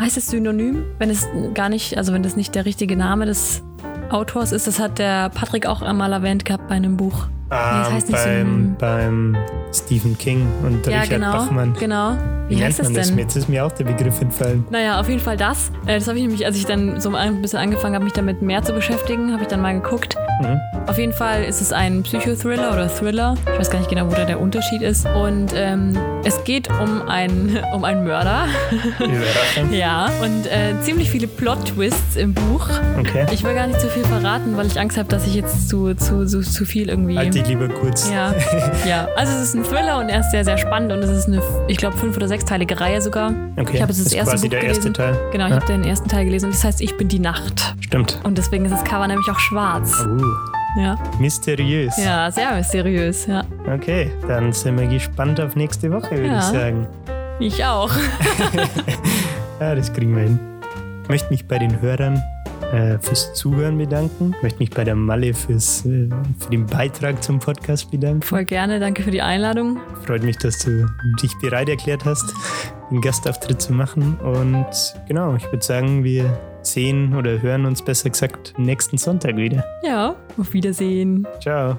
heißt es Synonym? Wenn es gar nicht, also wenn das nicht der richtige Name des Autors ist, das hat der Patrick auch einmal erwähnt gehabt bei einem Buch. Das heißt nicht beim, Synonym. beim Stephen King und ja, Richard genau. Bachmann. Genau. Wie, Wie, heißt das das? denn? Jetzt ist mir auch der Begriff entfallen. Naja, auf jeden Fall das. Äh, Das habe ich nämlich, als ich dann so ein bisschen angefangen habe, mich damit mehr zu beschäftigen, habe ich dann mal geguckt. Mhm. Auf jeden Fall ist es ein Psychothriller oder Thriller. Ich weiß gar nicht genau, wo da der Unterschied ist. Und ähm, es geht um, ein, um einen Mörder. Überraschend. ja, und äh, ziemlich viele Plot-Twists im Buch. Okay. Ich will gar nicht zu viel verraten, weil ich Angst habe, dass ich jetzt zu, zu, zu, zu viel irgendwie. Halt dich lieber kurz. ja, ja, also es ist ein Thriller und er ist sehr, sehr spannend und es ist eine, ich glaube, fünf oder sechs sechsteilige Reihe sogar. Okay, Ich habe jetzt das ist erste quasi Buch der erste gelesen. Teil. Genau, ich Ja. habe den ersten Teil gelesen. Das heißt, ich bin die Nacht. Stimmt. Und deswegen ist das Cover nämlich auch schwarz. Uh, Ja, mysteriös. ja sehr mysteriös. Ja, Okay, dann sind wir gespannt auf nächste Woche, würde Ja. ich sagen. ich auch. Ja, das kriegen wir hin. Ich möchte mich bei den Hörern äh, fürs Zuhören bedanken. Ich möchte mich bei der Malle fürs, äh, für den Beitrag zum Podcast bedanken. Voll gerne. Danke für die Einladung. Freut mich, dass du dich bereit erklärt hast, den Gastauftritt zu machen. Und genau, ich würde sagen, wir sehen oder hören uns besser gesagt nächsten Sonntag wieder. Ja, auf Wiedersehen. Ciao.